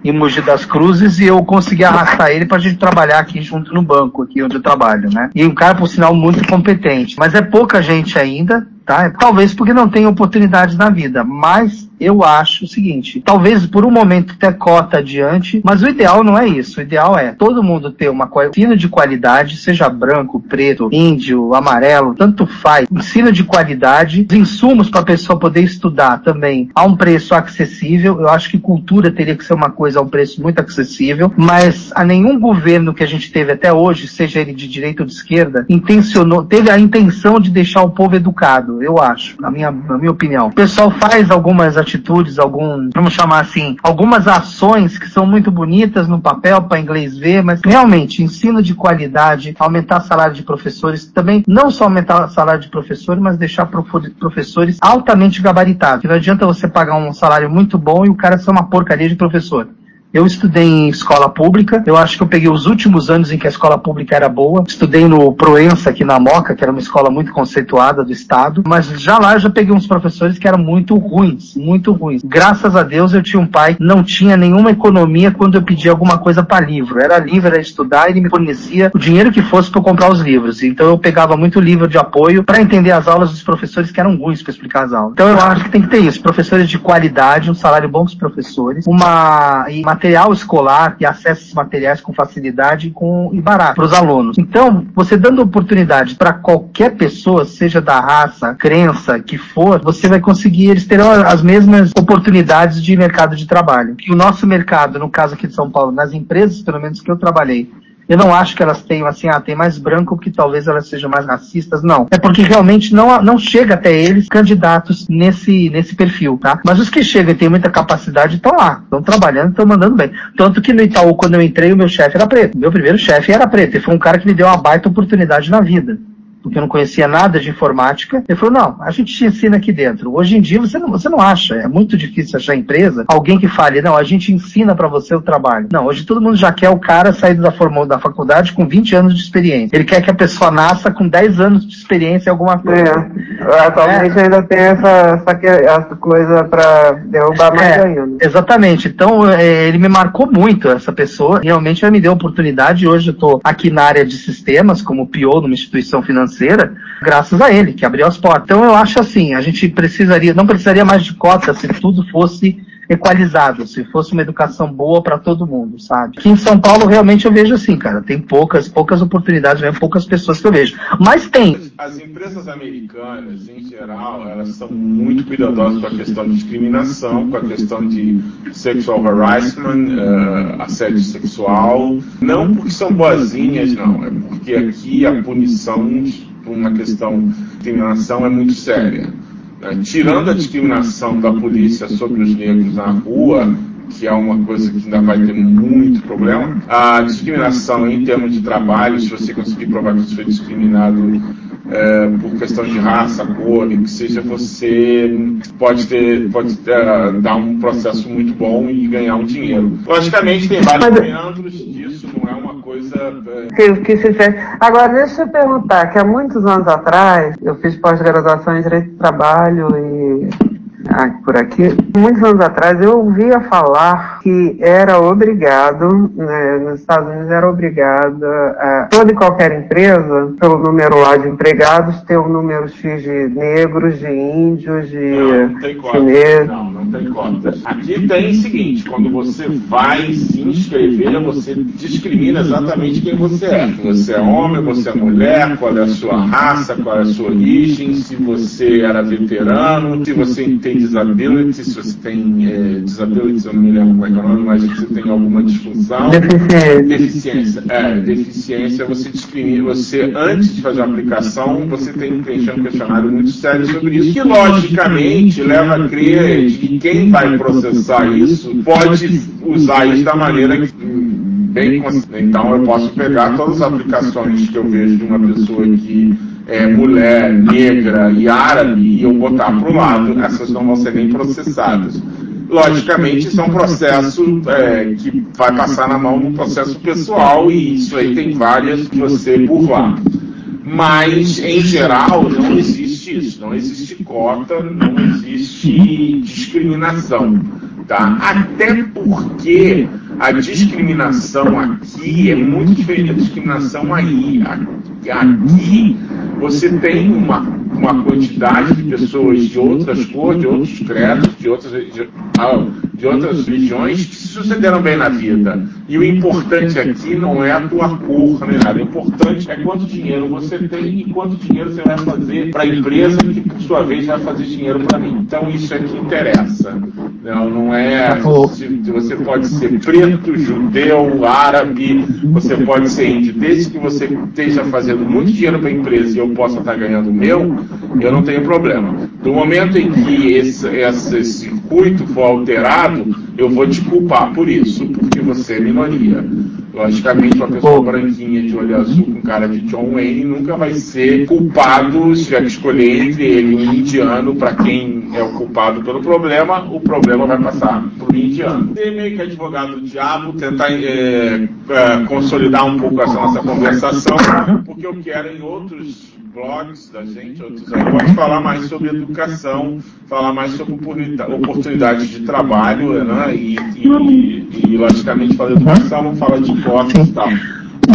em Mogi das Cruzes e eu consegui arrastar ele para a gente trabalhar aqui junto no banco, aqui onde eu trabalho, né? E um cara, por sinal, muito competente. Mas é pouca gente ainda, tá? Talvez porque não tem oportunidades na vida, mas eu acho o seguinte, talvez por um momento ter cota adiante, mas o ideal não é isso. O ideal é todo mundo ter uma ensino de qualidade, seja branco, preto, índio, amarelo, tanto faz. Ensino de qualidade, insumos para a pessoa poder estudar também a um preço acessível. Eu acho que cultura teria que ser uma coisa a um preço muito acessível, mas a nenhum governo que a gente teve até hoje, seja ele de direita ou de esquerda, intencionou, teve a intenção de deixar o povo educado, eu acho, na minha, na minha opinião. O pessoal faz algumas atitudes, algum, vamos chamar assim, algumas ações que são muito bonitas no papel para inglês ver, mas realmente ensino de qualidade, aumentar salário de professores, também não só aumentar salário de professores, mas deixar professores altamente gabaritados. Não adianta você pagar um salário muito bom e o cara ser uma porcaria de professor. Eu estudei em escola pública. Eu acho que eu peguei os últimos anos em que a escola pública era boa. Estudei no Proença, aqui na Moca, que era uma escola muito conceituada do Estado. Mas já lá eu já peguei uns professores que eram muito ruins, muito ruins. Graças a Deus eu tinha um pai que não tinha nenhuma economia quando eu pedia alguma coisa para livro. Era livro, era estudar, e ele me fornecia o dinheiro que fosse para comprar os livros. Então eu pegava muito livro de apoio para entender as aulas dos professores que eram ruins para explicar as aulas. Então eu acho que tem que ter isso. Professores de qualidade, um salário bom para os professores, uma material escolar e acesso a esses materiais com facilidade e, com, e barato para os alunos. Então, você dando oportunidade para qualquer pessoa, seja da raça, crença, que for, você vai conseguir, eles terão as mesmas oportunidades de mercado de trabalho. E o nosso mercado, no caso aqui de São Paulo, nas empresas, pelo menos que eu trabalhei, eu não acho que elas tenham assim, ah, tem mais branco porque talvez elas sejam mais racistas, não. É porque realmente não, não chega até eles candidatos nesse, nesse perfil, tá? Mas os que chegam e têm muita capacidade estão lá, estão trabalhando, estão mandando bem. Tanto que no Itaú, quando eu entrei, o meu chefe era preto. Meu primeiro chefe era preto. E foi um cara que me deu uma baita oportunidade na vida porque eu não conhecia nada de informática. Ele falou, não, a gente te ensina aqui dentro. Hoje em dia você não, você não acha, é muito difícil achar empresa, alguém que fale, não, a gente ensina para você o trabalho. Não, hoje todo mundo já quer o cara sair da, da faculdade com 20 anos de experiência. Ele quer que a pessoa nasça com 10 anos de experiência em alguma coisa. É, atualmente é. ainda tem essa, essa, coisa para derrubar mais é, ainda. Exatamente. Então, é, ele me marcou muito, essa pessoa. Realmente ela me deu oportunidade. Hoje eu estou aqui na área de sistemas, como PO numa instituição financeira financeira, graças a ele, que abriu as portas. Então eu acho assim, a gente precisaria, não precisaria mais de cotas se tudo fosse equalizado, se fosse uma educação boa para todo mundo, sabe? Aqui em São Paulo realmente eu vejo assim, cara, tem poucas, poucas oportunidades, mesmo, poucas pessoas que eu vejo. Mas tem. As empresas americanas, em geral, elas são muito cuidadosas com a questão de discriminação, com a questão de sexual harassment, uh, assédio sexual. Não porque são boazinhas, não, é porque aqui a punição uma questão de discriminação é muito séria. Tirando a discriminação da polícia sobre os negros na rua, que é uma coisa que ainda vai ter muito problema, a discriminação em termos de trabalho, se você conseguir provar que você foi discriminado é, por questão de raça, cor, que seja você pode ter, pode ter, uh, dar um processo muito bom e ganhar um dinheiro. Logicamente tem vários meandros disso, não é uma coisa. É... Que, que se fez. Agora deixa eu perguntar, que há muitos anos atrás eu fiz pós-graduação em Direito do Trabalho e por aqui. Muitos anos atrás eu ouvia falar que era obrigado, né, nos Estados Unidos era obrigado a toda e qualquer empresa, pelo número lá de empregados, ter um número X de negros, de índios, de não, não tem chineses. Não, não tem contas. Aqui tem o seguinte, quando você vai se inscrever, você discrimina exatamente quem você é. Você é homem, você é mulher, qual é a sua raça, qual é a sua origem, se você era veterano, se você tem disability, se você tem é, disability, eu não me lembro como é que é o nome, mas se você tem alguma disfunção. Deficiência. Deficiência. É, deficiência, você discrimina, você, antes de fazer a aplicação, você tem que preencher um questionário muito sério sobre isso, que logicamente leva a crer que quem vai processar isso pode usar isso da maneira que bem então eu posso pegar todas as aplicações que eu vejo de uma pessoa que é, mulher, negra e árabe eu botar para o lado, essas não vão ser nem processadas. Logicamente, isso é um processo é, que vai passar na mão do processo pessoal e isso aí tem várias que você burlar. Mas, em geral, não existe isso. Não existe cota, não existe discriminação. Tá? Até porque a discriminação aqui é muito diferente da discriminação aí. Aqui você tem uma, uma quantidade de pessoas de outras cores, de outros credos, de outras, de, de outras religiões que sucederam bem na vida. E o importante aqui não é a tua cor nem nada. O importante é quanto dinheiro você tem e quanto dinheiro você vai fazer para a empresa que, por sua vez, vai fazer dinheiro para mim. Então isso é que interessa. Não, não é. Você pode ser preto, judeu, árabe, você pode ser índio. Desde que você esteja fazendo muito dinheiro para a empresa e eu possa estar ganhando o meu, eu não tenho problema. Do momento em que esse, esse circuito for alterado, eu vou te culpar por isso, porque você é minoria. Logicamente, uma pessoa branquinha de olho azul com cara de John Wayne nunca vai ser culpado se tiver que escolher entre ele e um indiano para quem é o culpado pelo problema, o problema vai passar para o indiano. Ser meio que advogado do diabo, tentar é, é, consolidar um pouco essa nossa conversação, porque eu quero em outros blogs da gente, outros aí, falar mais sobre educação, falar mais sobre oportunidades de trabalho, né? E, e, e logicamente, falar de educação, vamos falar de cotas e tal.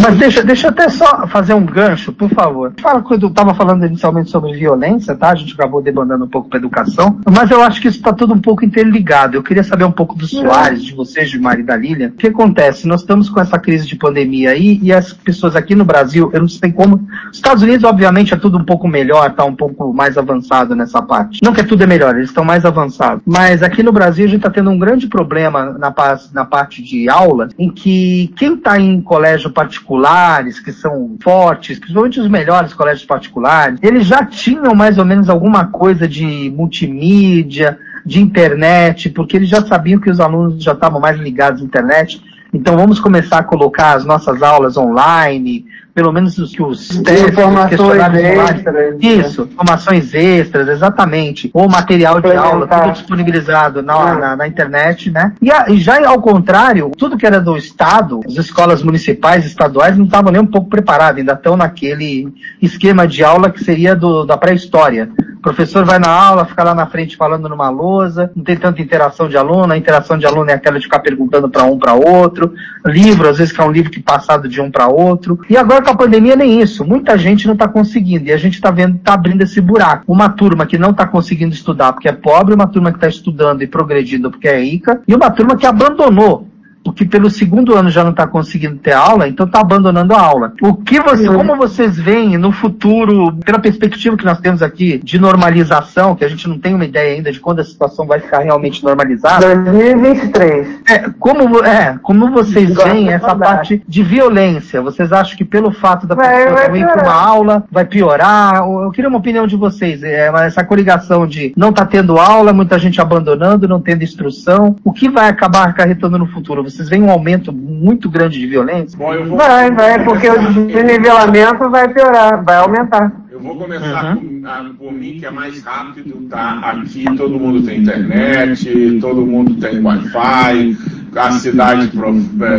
Mas deixa, deixa eu até só fazer um gancho, por favor. Fala quando eu estava falando inicialmente sobre violência, tá? A gente acabou debandando um pouco para educação, mas eu acho que isso está tudo um pouco interligado. Eu queria saber um pouco do Soares, de vocês, de Mari da Lilian. O que acontece? Nós estamos com essa crise de pandemia aí e as pessoas aqui no Brasil, eu não sei como. Os Estados Unidos, obviamente, é tudo um pouco melhor, está um pouco mais avançado nessa parte. Não que tudo é melhor, eles estão mais avançados. Mas aqui no Brasil a gente está tendo um grande problema na, na parte de aula, em que quem está em colégio particular particulares, que são fortes, principalmente os melhores colégios particulares, eles já tinham mais ou menos alguma coisa de multimídia, de internet, porque eles já sabiam que os alunos já estavam mais ligados à internet. Então vamos começar a colocar as nossas aulas online, pelo menos os que os testes, informações extras. Isso, informações extras, exatamente. Ou material de aula, tudo disponibilizado na, ah. na, na internet, né? E, a, e, já ao contrário, tudo que era do Estado, as escolas municipais, estaduais, não estavam nem um pouco preparadas, ainda estão naquele esquema de aula que seria do, da pré-história. O professor vai na aula, fica lá na frente falando numa lousa, não tem tanta interação de aluno, a interação de aluno é aquela de ficar perguntando para um para outro, livro, às vezes que é um livro que é passado de um para outro. E agora com a pandemia nem isso. Muita gente não está conseguindo e a gente está vendo, está abrindo esse buraco. Uma turma que não está conseguindo estudar porque é pobre, uma turma que está estudando e progredindo porque é rica e uma turma que abandonou porque pelo segundo ano já não está conseguindo ter aula, então está abandonando a aula. O que você, como vocês veem no futuro, pela perspectiva que nós temos aqui de normalização, que a gente não tem uma ideia ainda de quando a situação vai ficar realmente normalizada? 2023. É, como, é, como vocês veem essa parte de violência? Vocês acham que pelo fato da vai, pessoa vai ir para uma aula vai piorar? Eu queria uma opinião de vocês. É, essa coligação de não tá tendo aula, muita gente abandonando, não tendo instrução. O que vai acabar acarretando no futuro? Vocês veem um aumento muito grande de violência? Bom, vou... Vai, vai, porque o desnivelamento vai piorar, vai aumentar. Eu vou começar uhum. a, por mim, que é mais rápido, tá? Aqui todo mundo tem internet, todo mundo tem Wi-Fi, a cidade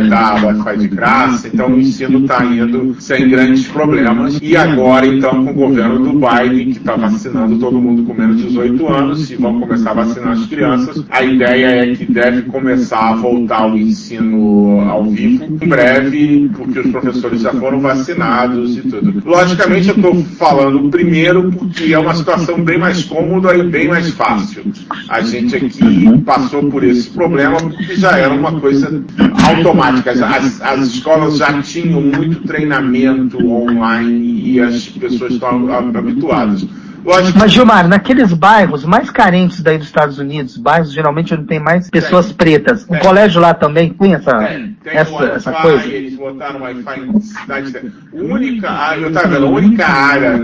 dá Wi-Fi de graça, então o ensino está indo sem grandes problemas. E agora, então, com o governo do Biden, que está vacinando todo mundo com menos de 18 anos, e vão começar a vacinar as crianças, a ideia é que deve começar a voltar o ensino ao vivo em breve, porque os professores já foram vacinados e tudo. Logicamente, eu estou falando primeiro porque é uma situação bem mais cômoda e bem mais fácil. A gente aqui passou por esse problema porque já era uma coisa automática. As, as escolas já tinham muito treinamento online e as pessoas estão habituadas. Mas, Gilmar, naqueles bairros mais carentes daí dos Estados Unidos, bairros geralmente onde tem mais pessoas tem. pretas, tem. o colégio lá também tem essa, tem. Tem essa, essa coisa? Eles botaram Wi-Fi em cidade. Única área, eu estava vendo, a única área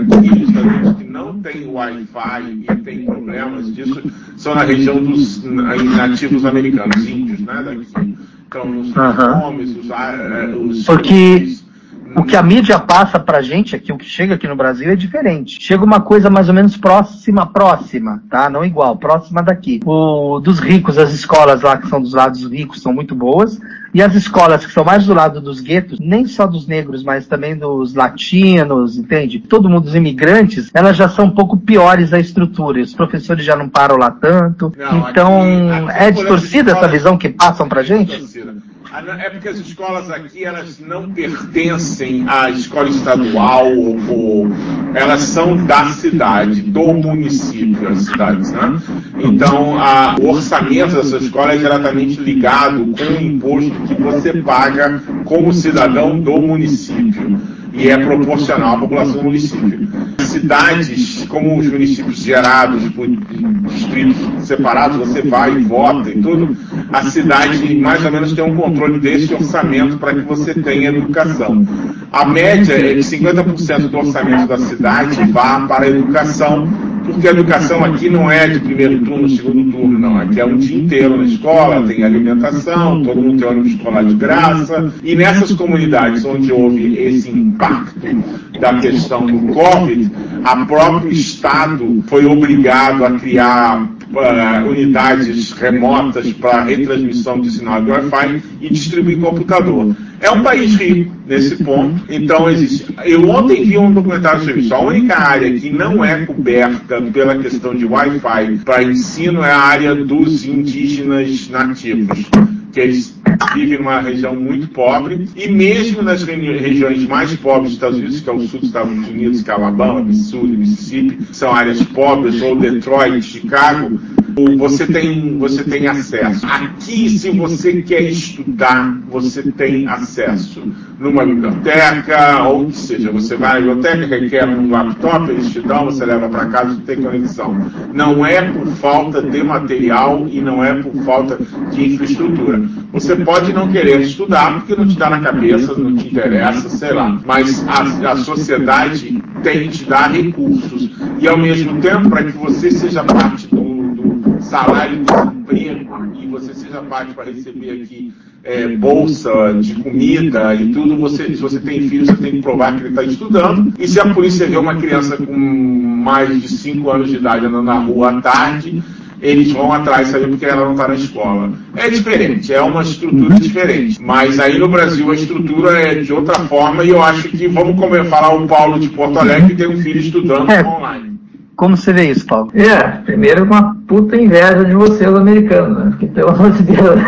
que não tem Wi-Fi e tem problemas disso são na região dos nativos americanos, índios, né? Daqui. Então, os uhum. homens, os, eh, os, Porque o que a mídia passa pra gente aqui, o que chega aqui no Brasil é diferente. Chega uma coisa mais ou menos próxima, próxima, tá? Não igual, próxima daqui. O dos ricos, as escolas lá que são dos lados ricos são muito boas. E as escolas que são mais do lado dos guetos, nem só dos negros, mas também dos latinos, entende? Todo mundo, dos imigrantes, elas já são um pouco piores a estrutura. E os professores já não param lá tanto. Não, então, aqui, aqui é distorcida essa visão que passam pra gente? Distorcida. É porque as escolas aqui elas não pertencem à escola estadual ou, ou elas são da cidade, do município, as cidades, né? Então a, o orçamento dessa escola é diretamente ligado com o imposto que você paga como cidadão do município e é proporcional à população do município. Cidades, como os municípios gerados por distritos separados, você vai e vota e tudo, a cidade mais ou menos tem um controle desse orçamento para que você tenha educação. A média é que 50% do orçamento da cidade vá para a educação porque a educação aqui não é de primeiro turno, segundo turno, não. Aqui é um dia inteiro na escola, tem alimentação, todo mundo tem ônibus escolar de graça. E nessas comunidades onde houve esse impacto da questão do Covid, a próprio Estado foi obrigado a criar uh, unidades remotas para retransmissão de sinal de Wi-Fi e distribuir computador. É um país rico nesse ponto, então existe. Eu ontem vi um documentário sobre isso. A única área que não é coberta pela questão de Wi-Fi para ensino é a área dos indígenas nativos, que eles vivem numa região muito pobre e mesmo nas regiões mais pobres dos Estados Unidos, que é o sul dos Estados Unidos, que é Alabama, Missouri, Mississippi, são áreas pobres, ou Detroit, Chicago, você tem, você tem acesso. Aqui, se você quer estudar, você tem acesso numa biblioteca, ou seja, você vai à biblioteca, requer um laptop, eles te dão, você leva para casa e tem conexão. Não é por falta de material e não é por falta de infraestrutura. Você pode não querer estudar porque não te dá na cabeça, não te interessa, sei lá. Mas a, a sociedade tem que te dar recursos. E ao mesmo tempo, para que você seja parte do salário de desemprego e você seja parte para receber aqui é, bolsa de comida e tudo, você, se você tem filho, você tem que provar que ele está estudando. E se a polícia vê uma criança com mais de 5 anos de idade andando na rua à tarde, eles vão atrás, saber porque ela não está na escola. É diferente, é uma estrutura diferente. Mas aí no Brasil a estrutura é de outra forma e eu acho que vamos falar o Paulo de Porto Alegre que tem um filho estudando é. online. Como você vê isso, Paulo? É, primeiro uma puta inveja de vocês americanos, né? Porque, pelo amor de Deus,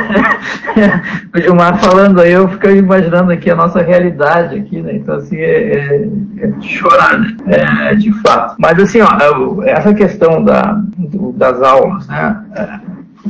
o Gilmar falando aí, eu fico imaginando aqui a nossa realidade aqui, né? Então, assim, é, é, é chorar, né? É, de fato. Mas, assim, ó, essa questão da, das aulas, né?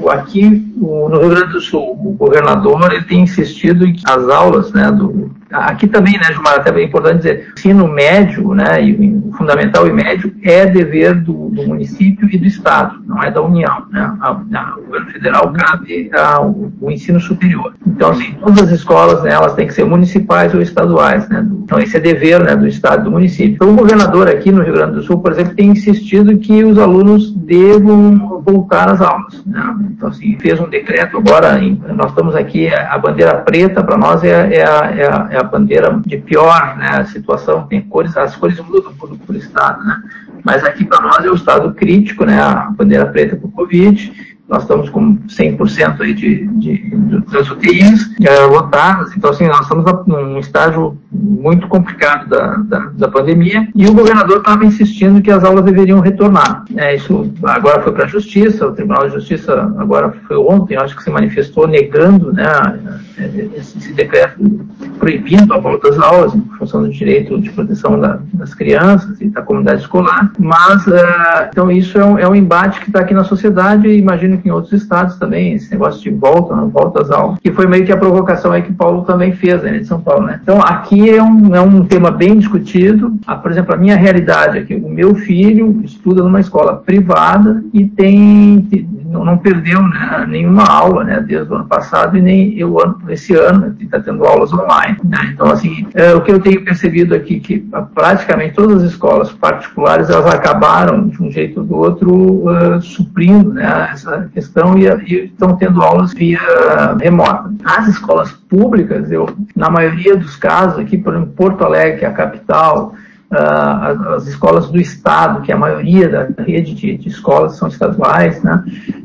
Aqui no Rio Grande do Sul, o governador ele tem insistido em que as aulas né, do, Aqui também, né, Gilmar, até é importante dizer, ensino médio, né, e, fundamental e médio, é dever do, do, município e do Estado, não é da União. Né? A, a, o governo federal cabe ao, o ensino superior. Então, assim, todas as escolas, né, elas têm que ser municipais ou estaduais. Né? Então, esse é dever né, do Estado e do município. Então, o governador aqui no Rio Grande do Sul, por exemplo, tem insistido que os alunos devam voltar às aulas. Né? Então, assim, fez um decreto agora, nós estamos aqui, a bandeira preta para nós é, é, a, é, a, é a bandeira de pior né, situação, tem cores, as cores mudam por, por estado, né? Mas aqui para nós é o estado crítico, né? A bandeira preta para o Covid nós estamos com 100% aí de, de, de, das UTIs é, lotadas, então assim, nós estamos num estágio muito complicado da, da, da pandemia e o governador estava insistindo que as aulas deveriam retornar. É, isso agora foi para a Justiça, o Tribunal de Justiça agora foi ontem, acho que se manifestou negando né, esse, decreto proibindo a volta às aulas em função do direito de proteção da, das crianças e da comunidade escolar, mas uh, então isso é um, é um embate que está aqui na sociedade e imagino que em outros estados também, esse negócio de volta, não volta às aulas, que foi meio que a provocação aí que Paulo também fez, né, de São Paulo, né? Então, aqui é um, é um tema bem discutido. Ah, por exemplo, a minha realidade aqui, o meu filho estuda numa escola privada e tem, não perdeu né, nenhuma aula, né, desde o ano passado e nem eu, esse ano, está tendo aulas online. Né? Então, assim, é, o que eu tenho percebido aqui, que praticamente todas as escolas particulares, elas acabaram, de um jeito ou do outro, uh, suprindo né, essa questão e, e estão tendo aulas via remota. As escolas públicas, eu, na maioria dos casos, aqui por exemplo, Porto Alegre, que é a capital, uh, as escolas do Estado, que a maioria da rede de, de escolas são estaduais, né,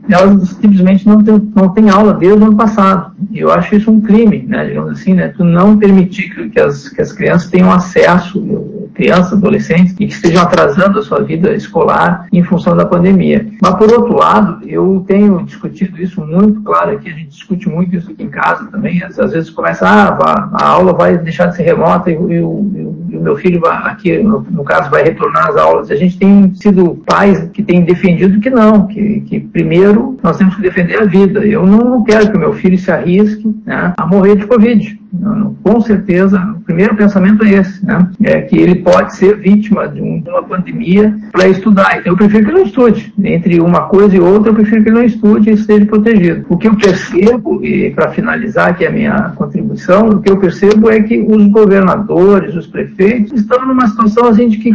elas simplesmente não têm, não têm aula desde o ano passado. E eu acho isso um crime, né, digamos assim, né, tu não permitir que, as, que as crianças tenham acesso, crianças, adolescentes, e que estejam atrasando a sua vida escolar em função da pandemia. Mas, por outro lado, eu tenho discutido isso muito claro aqui, a gente discute muito isso aqui em casa também, às, às vezes começa, ah, a aula vai deixar de ser remota e, e, e, e o meu filho vai, aqui, no, no, caso, vai retornar às aulas. A gente tem sido pais que têm defendido que não, que, que primeiro nós temos que defender a vida. Eu não quero que o meu filho se arrisque né, a morrer de Covid. Com certeza, o primeiro pensamento é esse, né? É que ele pode ser vítima de, um, uma pandemia para estudar. Então, eu prefiro que ele não estude. Entre uma coisa e outra, eu prefiro que ele não estude e esteja protegido. O que eu percebo, e para finalizar aqui a minha contribuição, o que eu percebo é que os governadores, os prefeitos, estão numa situação assim de que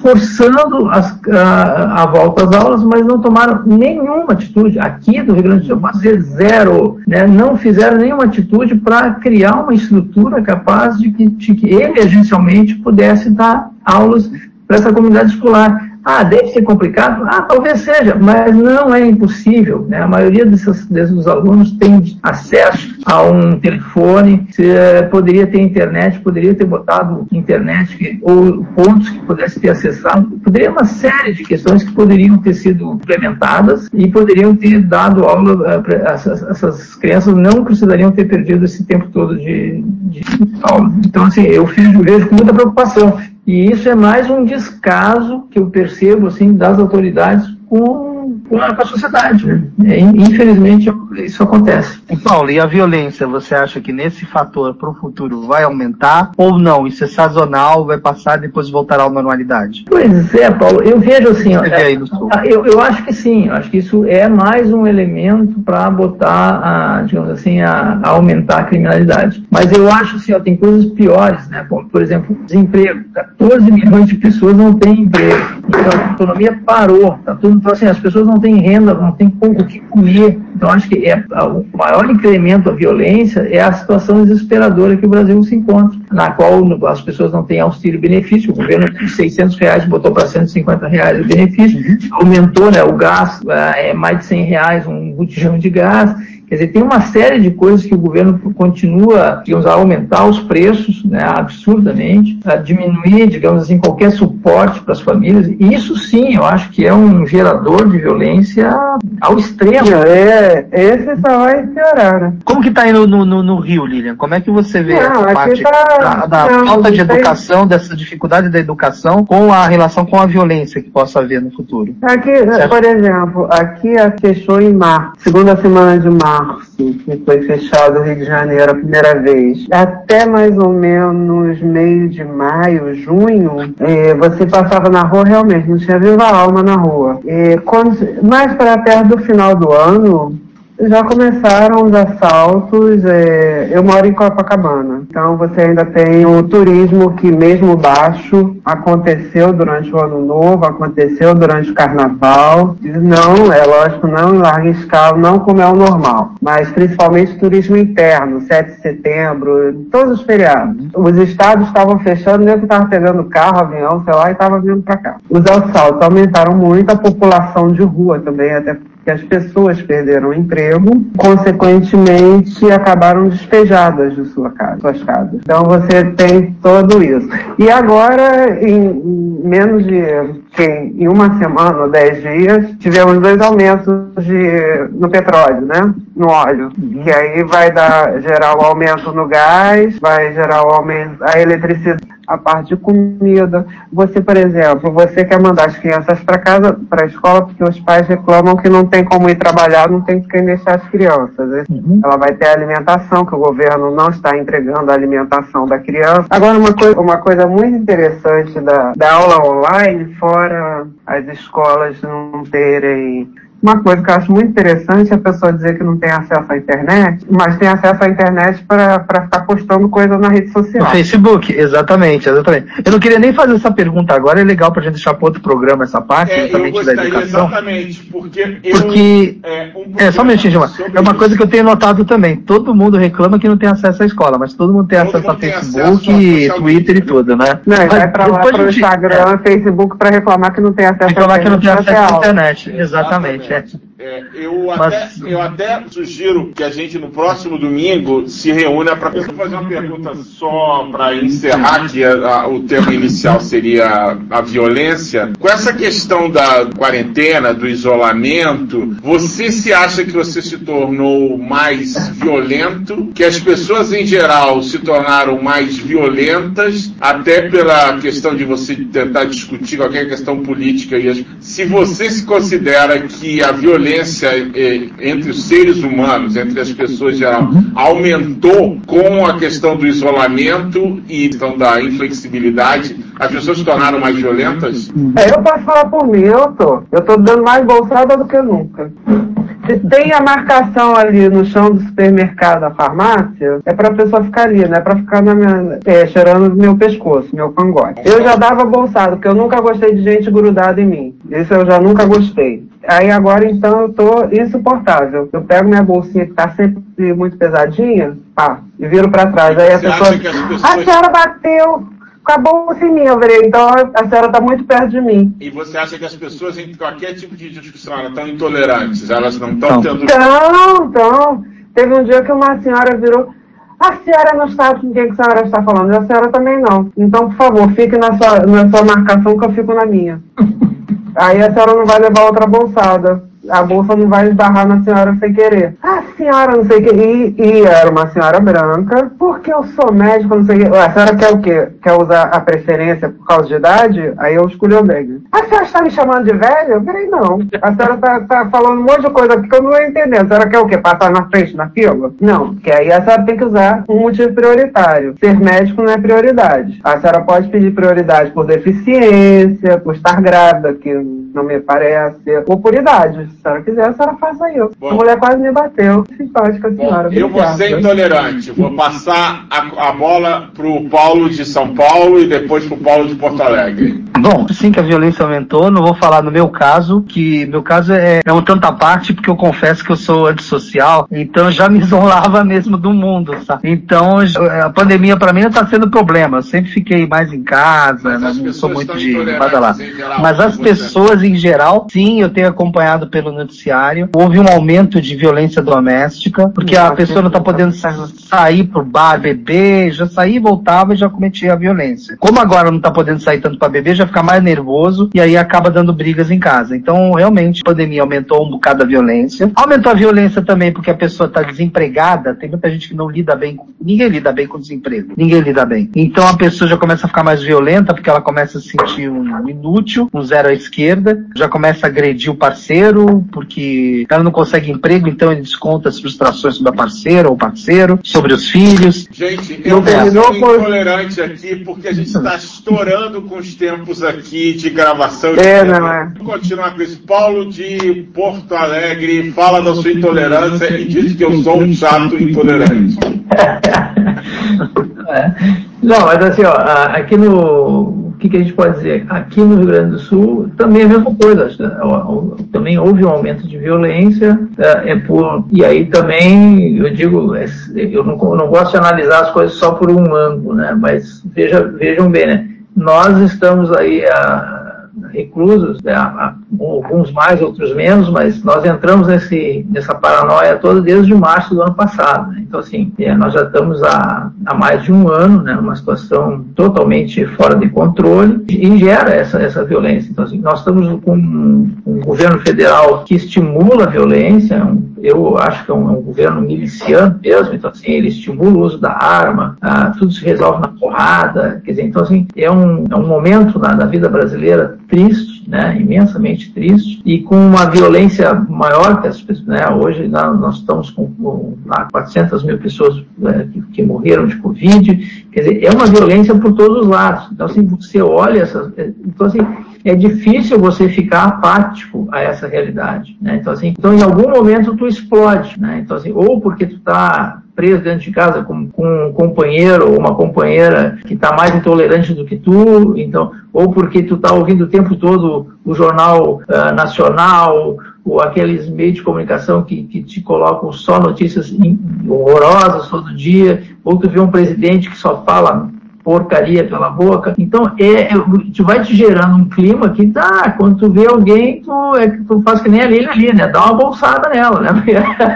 forçando as, a, a, volta às aulas, mas não tomaram nenhuma atitude. Aqui do Rio Grande do Sul, dizer zero, né? não fizeram nenhuma atitude para criar uma estrutura capaz de que, de que emergencialmente pudesse dar aulas para essa comunidade escolar. Ah, deve ser complicado? Ah, talvez seja, mas não é impossível. Né? A maioria desses, desses alunos tem acesso a um telefone, se, eh, poderia ter internet, poderia ter botado internet ou pontos que pudesse ter acessado. Poderia uma série de questões que poderiam ter sido implementadas e poderiam ter dado aula para essas, essas, crianças não precisariam ter perdido esse tempo todo de, de aula. Então, assim, eu vejo com muita preocupação. E isso é mais um descaso que eu percebo assim das autoridades com com a, sociedade. Né? É, infelizmente, isso acontece. E Paulo, e a violência, você acha que nesse fator para o futuro vai aumentar ou não? Isso é sazonal, vai passar e depois voltará à normalidade? Pois é, Paulo, eu vejo assim, ó, é, eu, eu acho que sim, eu acho que isso é mais um elemento para botar, a, digamos assim, a, a, aumentar a criminalidade. Mas eu acho assim, ó, tem coisas piores, né? Por exemplo, desemprego. 14 milhões de pessoas não têm emprego. Então a economia parou. Tá tudo, então, assim, as pessoas não têm renda, não têm o que comer. Então, acho que é, o maior incremento da violência é a situação desesperadora que o Brasil se encontra, na qual as pessoas não têm auxílio benefício. O governo de 600 reais botou para 150 reais o benefício, aumentou né, o gás, é mais de 100 reais um botijão de gás. Quer dizer, tem uma série de coisas que o governo continua, digamos, a aumentar os preços, né, absurdamente, a diminuir, digamos assim, qualquer suporte para as famílias. E isso sim, eu acho que é um gerador de violência ao extremo. É, esse só vai piorar, né? Como que está aí no, no, no, Rio, Lilian? Como é que você vê não, a parte tá, da, da não, falta de educação, dessa dificuldade da educação com a relação com a violência que possa haver no futuro? Aqui, certo? por exemplo, aqui fechou em março, segunda semana de março março, que foi fechado o Rio de Janeiro a primeira vez, até mais ou menos meio de maio, junho, é, você passava na rua realmente, não tinha viva alma na rua. É, quando, mais para perto do final do ano, já começaram os assaltos. É, eu moro em Copacabana, então você ainda tem o turismo que, mesmo baixo, aconteceu durante o Ano Novo, aconteceu durante o Carnaval. Não, é lógico, não em larga escala, não como é o normal, mas principalmente turismo interno, 7 de setembro, todos os feriados. Os estados estavam fechando, nem que estava pegando carro, avião, sei lá, e estava vindo para cá. Os assaltos aumentaram muito, a população de rua também, até que as pessoas perderam o emprego, consequentemente acabaram despejadas de sua casa, suas casas. Então você tem tudo isso. E agora, em menos de em uma semana ou dez dias, tivemos dois aumentos de, no petróleo, né? No óleo. Que aí vai dar, gerar o aumento no gás, vai gerar o aumento, a eletricidade a parte de comida. Você, por exemplo, você quer mandar as crianças para casa, para a escola, porque os pais reclamam que não tem como ir trabalhar, não tem quem deixar as crianças. Uhum. Ela vai ter alimentação, que o governo não está entregando a alimentação da criança. Agora, uma coisa, uma coisa muito interessante da, da aula online, fora as escolas não terem uma coisa que eu acho muito interessante é a pessoa dizer que não tem acesso à internet, mas tem acesso à internet para ficar postando coisa na rede social. No Facebook, exatamente, exatamente. Eu não queria nem fazer essa pergunta agora, é legal para a gente deixar para outro programa essa parte, é, exatamente da educação. Exatamente, porque. Eu, porque é, um é, só um minutinho, Gilmar. É uma coisa que eu tenho notado também. Todo mundo reclama que não tem acesso à escola, mas todo mundo tem todo acesso a Facebook, acesso Twitter e tudo, né? Não, mas vai para lá para o Instagram, é. Facebook para reclamar que não tem acesso reclamar que não tem acesso à internet, exatamente. that's É, eu, até, eu até sugiro que a gente no próximo domingo se reúna para fazer uma pergunta só para encerrar, que a, a, o tema inicial seria a violência. Com essa questão da quarentena, do isolamento, você se acha que você se tornou mais violento, que as pessoas em geral se tornaram mais violentas, até pela questão de você tentar discutir qualquer questão política. E se você se considera que a violência violência eh, entre os seres humanos, entre as pessoas geral, aumentou com a questão do isolamento e questão da inflexibilidade? As pessoas se tornaram mais violentas? É, eu posso falar por mim, eu tô. Eu tô dando mais bolsada do que nunca. Se tem a marcação ali no chão do supermercado, da farmácia, é pra pessoa ficar ali, não é pra ficar na minha, é, cheirando meu pescoço, meu cangote. Eu já dava bolsada, porque eu nunca gostei de gente grudada em mim. Isso eu já nunca gostei. Aí agora então eu tô insuportável. Eu pego minha bolsinha que tá sempre muito pesadinha, pá, e viro pra trás. Aí a Você pessoa. acha que as pessoas- A senhora bateu com a bolsa em mim, eu falei, então a senhora tá muito perto de mim. E você acha que as pessoas, em qualquer tipo de discussão, elas estão intolerantes? Elas não estão Não. tendo. Então, então, teve um dia que uma senhora virou. A senhora não sabe com quem que a senhora está falando, e a senhora também não. Então, por favor, fique na sua, na sua marcação que eu fico na minha. Aí a senhora não vai levar outra bolsada. A bolsa não vai esbarrar na senhora sem querer. A senhora não sei o que. E, e era uma senhora branca, porque eu sou médico, não sei o que. A senhora quer o quê? Quer usar a preferência por causa de idade? Aí eu escolhi o velho. A senhora está me chamando de velho? Eu falei, não. A senhora tá, tá falando um monte de coisa aqui que eu não estou entendendo. A senhora quer o quê? Passar na frente na fila? Não, porque aí a senhora tem que usar um motivo prioritário. Ser médico não é prioridade. A senhora pode pedir prioridade por deficiência, por estar grávida, que não me parece, ou por idade. Se a senhora quiser, a senhora faça isso. Bom. A mulher quase me bateu. Simpática a Bom, senhora. eu vou ser intolerante. Vou passar a, a bola pro Paulo de São Paulo e depois pro Paulo de Porto Alegre. Bom, sim que a violência aumentou, não vou falar no meu caso, que meu caso é, é um tanto à parte, porque eu confesso que eu sou antissocial, então eu já me isolava mesmo do mundo, sabe? Então a pandemia pra mim não tá sendo problema, eu sempre fiquei mais em casa, não, pessoas sou muito de geral, Mas as você. Em geral, sim, eu tenho acompanhado pelo noticiário, houve um aumento de violência doméstica, porque a pessoa não tá podendo sair pro bar, beber, já saía, voltava e já cometia a violência. Como agora não tá podendo sair tanto para beber, já fica mais nervoso e aí acaba dando brigas em casa. Então, realmente, a pandemia aumentou um bocado a violência. Aumentou a violência também porque a pessoa tá desempregada, tem muita gente que não lida bem com... Ninguém lida bem com desemprego. Ninguém lida bem. Então a pessoa já começa a ficar mais violenta porque ela começa a se sentir um inútil, um zero à esquerda, já começa a agredir o parceiro porque ela não consegue emprego, então ele desconta as frustrações sobre a parceira ou parceiro, sobre os filhos. Gente, Não eu terminou por- intolerante aqui porque a gente está estourando com os tempos aqui de gravação. É, de não é? Vamos continuar com esse Paulo de Porto Alegre. Fala da sua intolerância e diz que eu sou um chato intolerante. É. Não, mas assim, ó, aqui no. Que, que a gente pode dizer? Aqui no Rio Grande do Sul também é a mesma coisa. ó, Também houve um aumento de violência. É, é por, e aí também, eu digo, é, eu não, não gosto de analisar as coisas só por um ângulo, né? Mas veja, vejam bem, né? Nós estamos aí a, reclusos, né, alguns mais, outros menos, mas nós entramos nesse, nessa paranoia toda desde março do ano passado. né? Então, assim, é, nós já estamos há, há mais de um ano, né, numa situação totalmente fora de controle e gera essa, essa violência. Então, assim, nós estamos com um, um governo federal que estimula a violência, um- eu acho que é um, é um governo miliciano mesmo, então, assim, ele estimula o uso da arma, ah, tudo se resolve na porrada, quer dizer, então, assim, é um, é um momento na, na vida brasileira triste, né, imensamente triste, e com uma violência maior que as pessoas, né, hoje nós, nós estamos com, com lá, 400 mil pessoas né, que, que morreram de Covid, quer dizer, é uma violência por todos os lados, então assim, você olha essa, então assim, é difícil você ficar apático a essa realidade, né, então assim, então em algum momento tu explode, né, então assim, ou porque tu tá preso dentro de casa com, com um companheiro ou uma companheira que está mais intolerante do que tu, então, ou porque tu está ouvindo o tempo todo o jornal ah, nacional, ou aqueles meios de comunicação que, que te colocam só notícias horrorosas todo dia, ou tu vê um presidente que só fala porcaria pela boca. Então, é, é, tu vai te gerando um clima que tá, quando tu vê alguém, tu, é, tu faz que nem a Lili ali, né? Dá uma bolsada nela, né?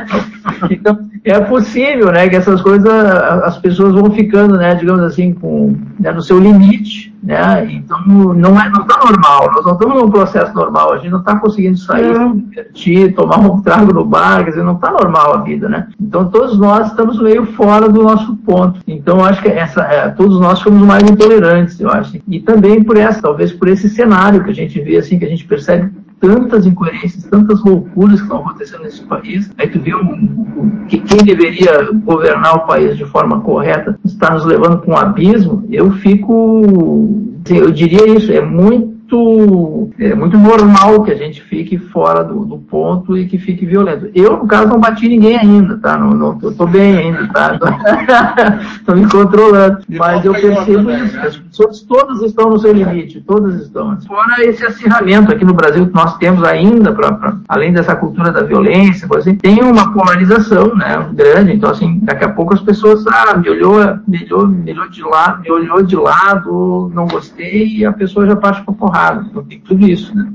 então, é possível, né, que essas coisas, as pessoas vão ficando, né, digamos assim, com, né, no seu limite, né? Então, não é, não tá normal, nós não estamos num processo normal, a gente não está conseguindo sair, se divertir, tomar um trago no bar, quer dizer, não está normal a vida, né? Então, todos nós estamos meio fora do nosso ponto. Então, acho que essa, é, todos nós somos mais intolerantes, eu acho. E também por essa, talvez por esse cenário que a gente vê, assim, que a gente percebe tantas incoerências, tantas loucuras que estão acontecendo nesse país. Aí tu vê um, que quem deveria governar o país de forma correta está nos levando para um abismo. Eu fico, assim, eu diria isso, é muito muito, é muito normal que a gente fique fora do, do, ponto e que fique violento. Eu, no caso, não bati ninguém ainda, tá? Não, não tô, tô bem ainda, tá? Estou me controlando. Mas eu percebo isso, as pessoas todas estão no seu limite, todas estão. Fora esse acirramento aqui no Brasil que nós temos ainda, pra, pra além dessa cultura da violência, assim, tem uma polarização né, grande, então assim, daqui a pouco as pessoas, ah, me olhou, me olhou, me olhou de lado, me olhou de lado, não gostei, e a pessoa já parte para porrada honrado. Então tem tudo isso né,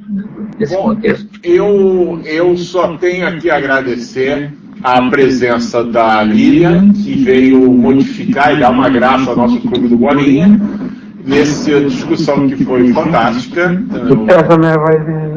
nesse Bom, contexto. Eu, eu só tenho aqui a agradecer a presença da Lilian, que veio modificar e dar uma graça ao nosso clube do Bolinha nessa discussão que foi fantástica. Então,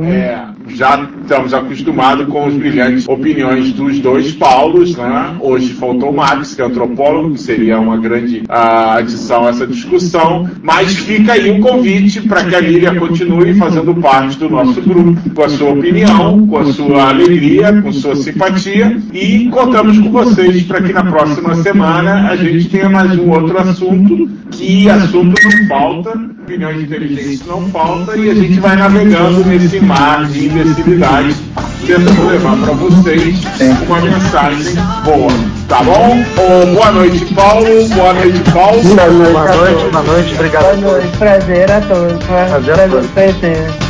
é, já estamos acostumados com as brilhantes opiniões dos dois Paulos. Né? Hoje faltou o Max, que é antropólogo, que seria uma grande uh, adição a essa discussão. Mas fica aí um convite para que a Lília continue fazendo parte do nosso grupo, com a sua opinião, com a sua alegria, com sua simpatia. E contamos com vocês para que na próxima semana a gente tenha mais um outro assunto, que assunto não falta, opiniões inteligentes não falta, e a gente vai navegando nesse mar de imbecilidade, tentando levar para vocês uma mensagem boa. Tá bom? Oh, boa noite, Paulo. Boa noite, Paulo. Boa noite, boa noite, boa noite. Obrigado. Boa noite. Prazer a todos. Prazer a todos.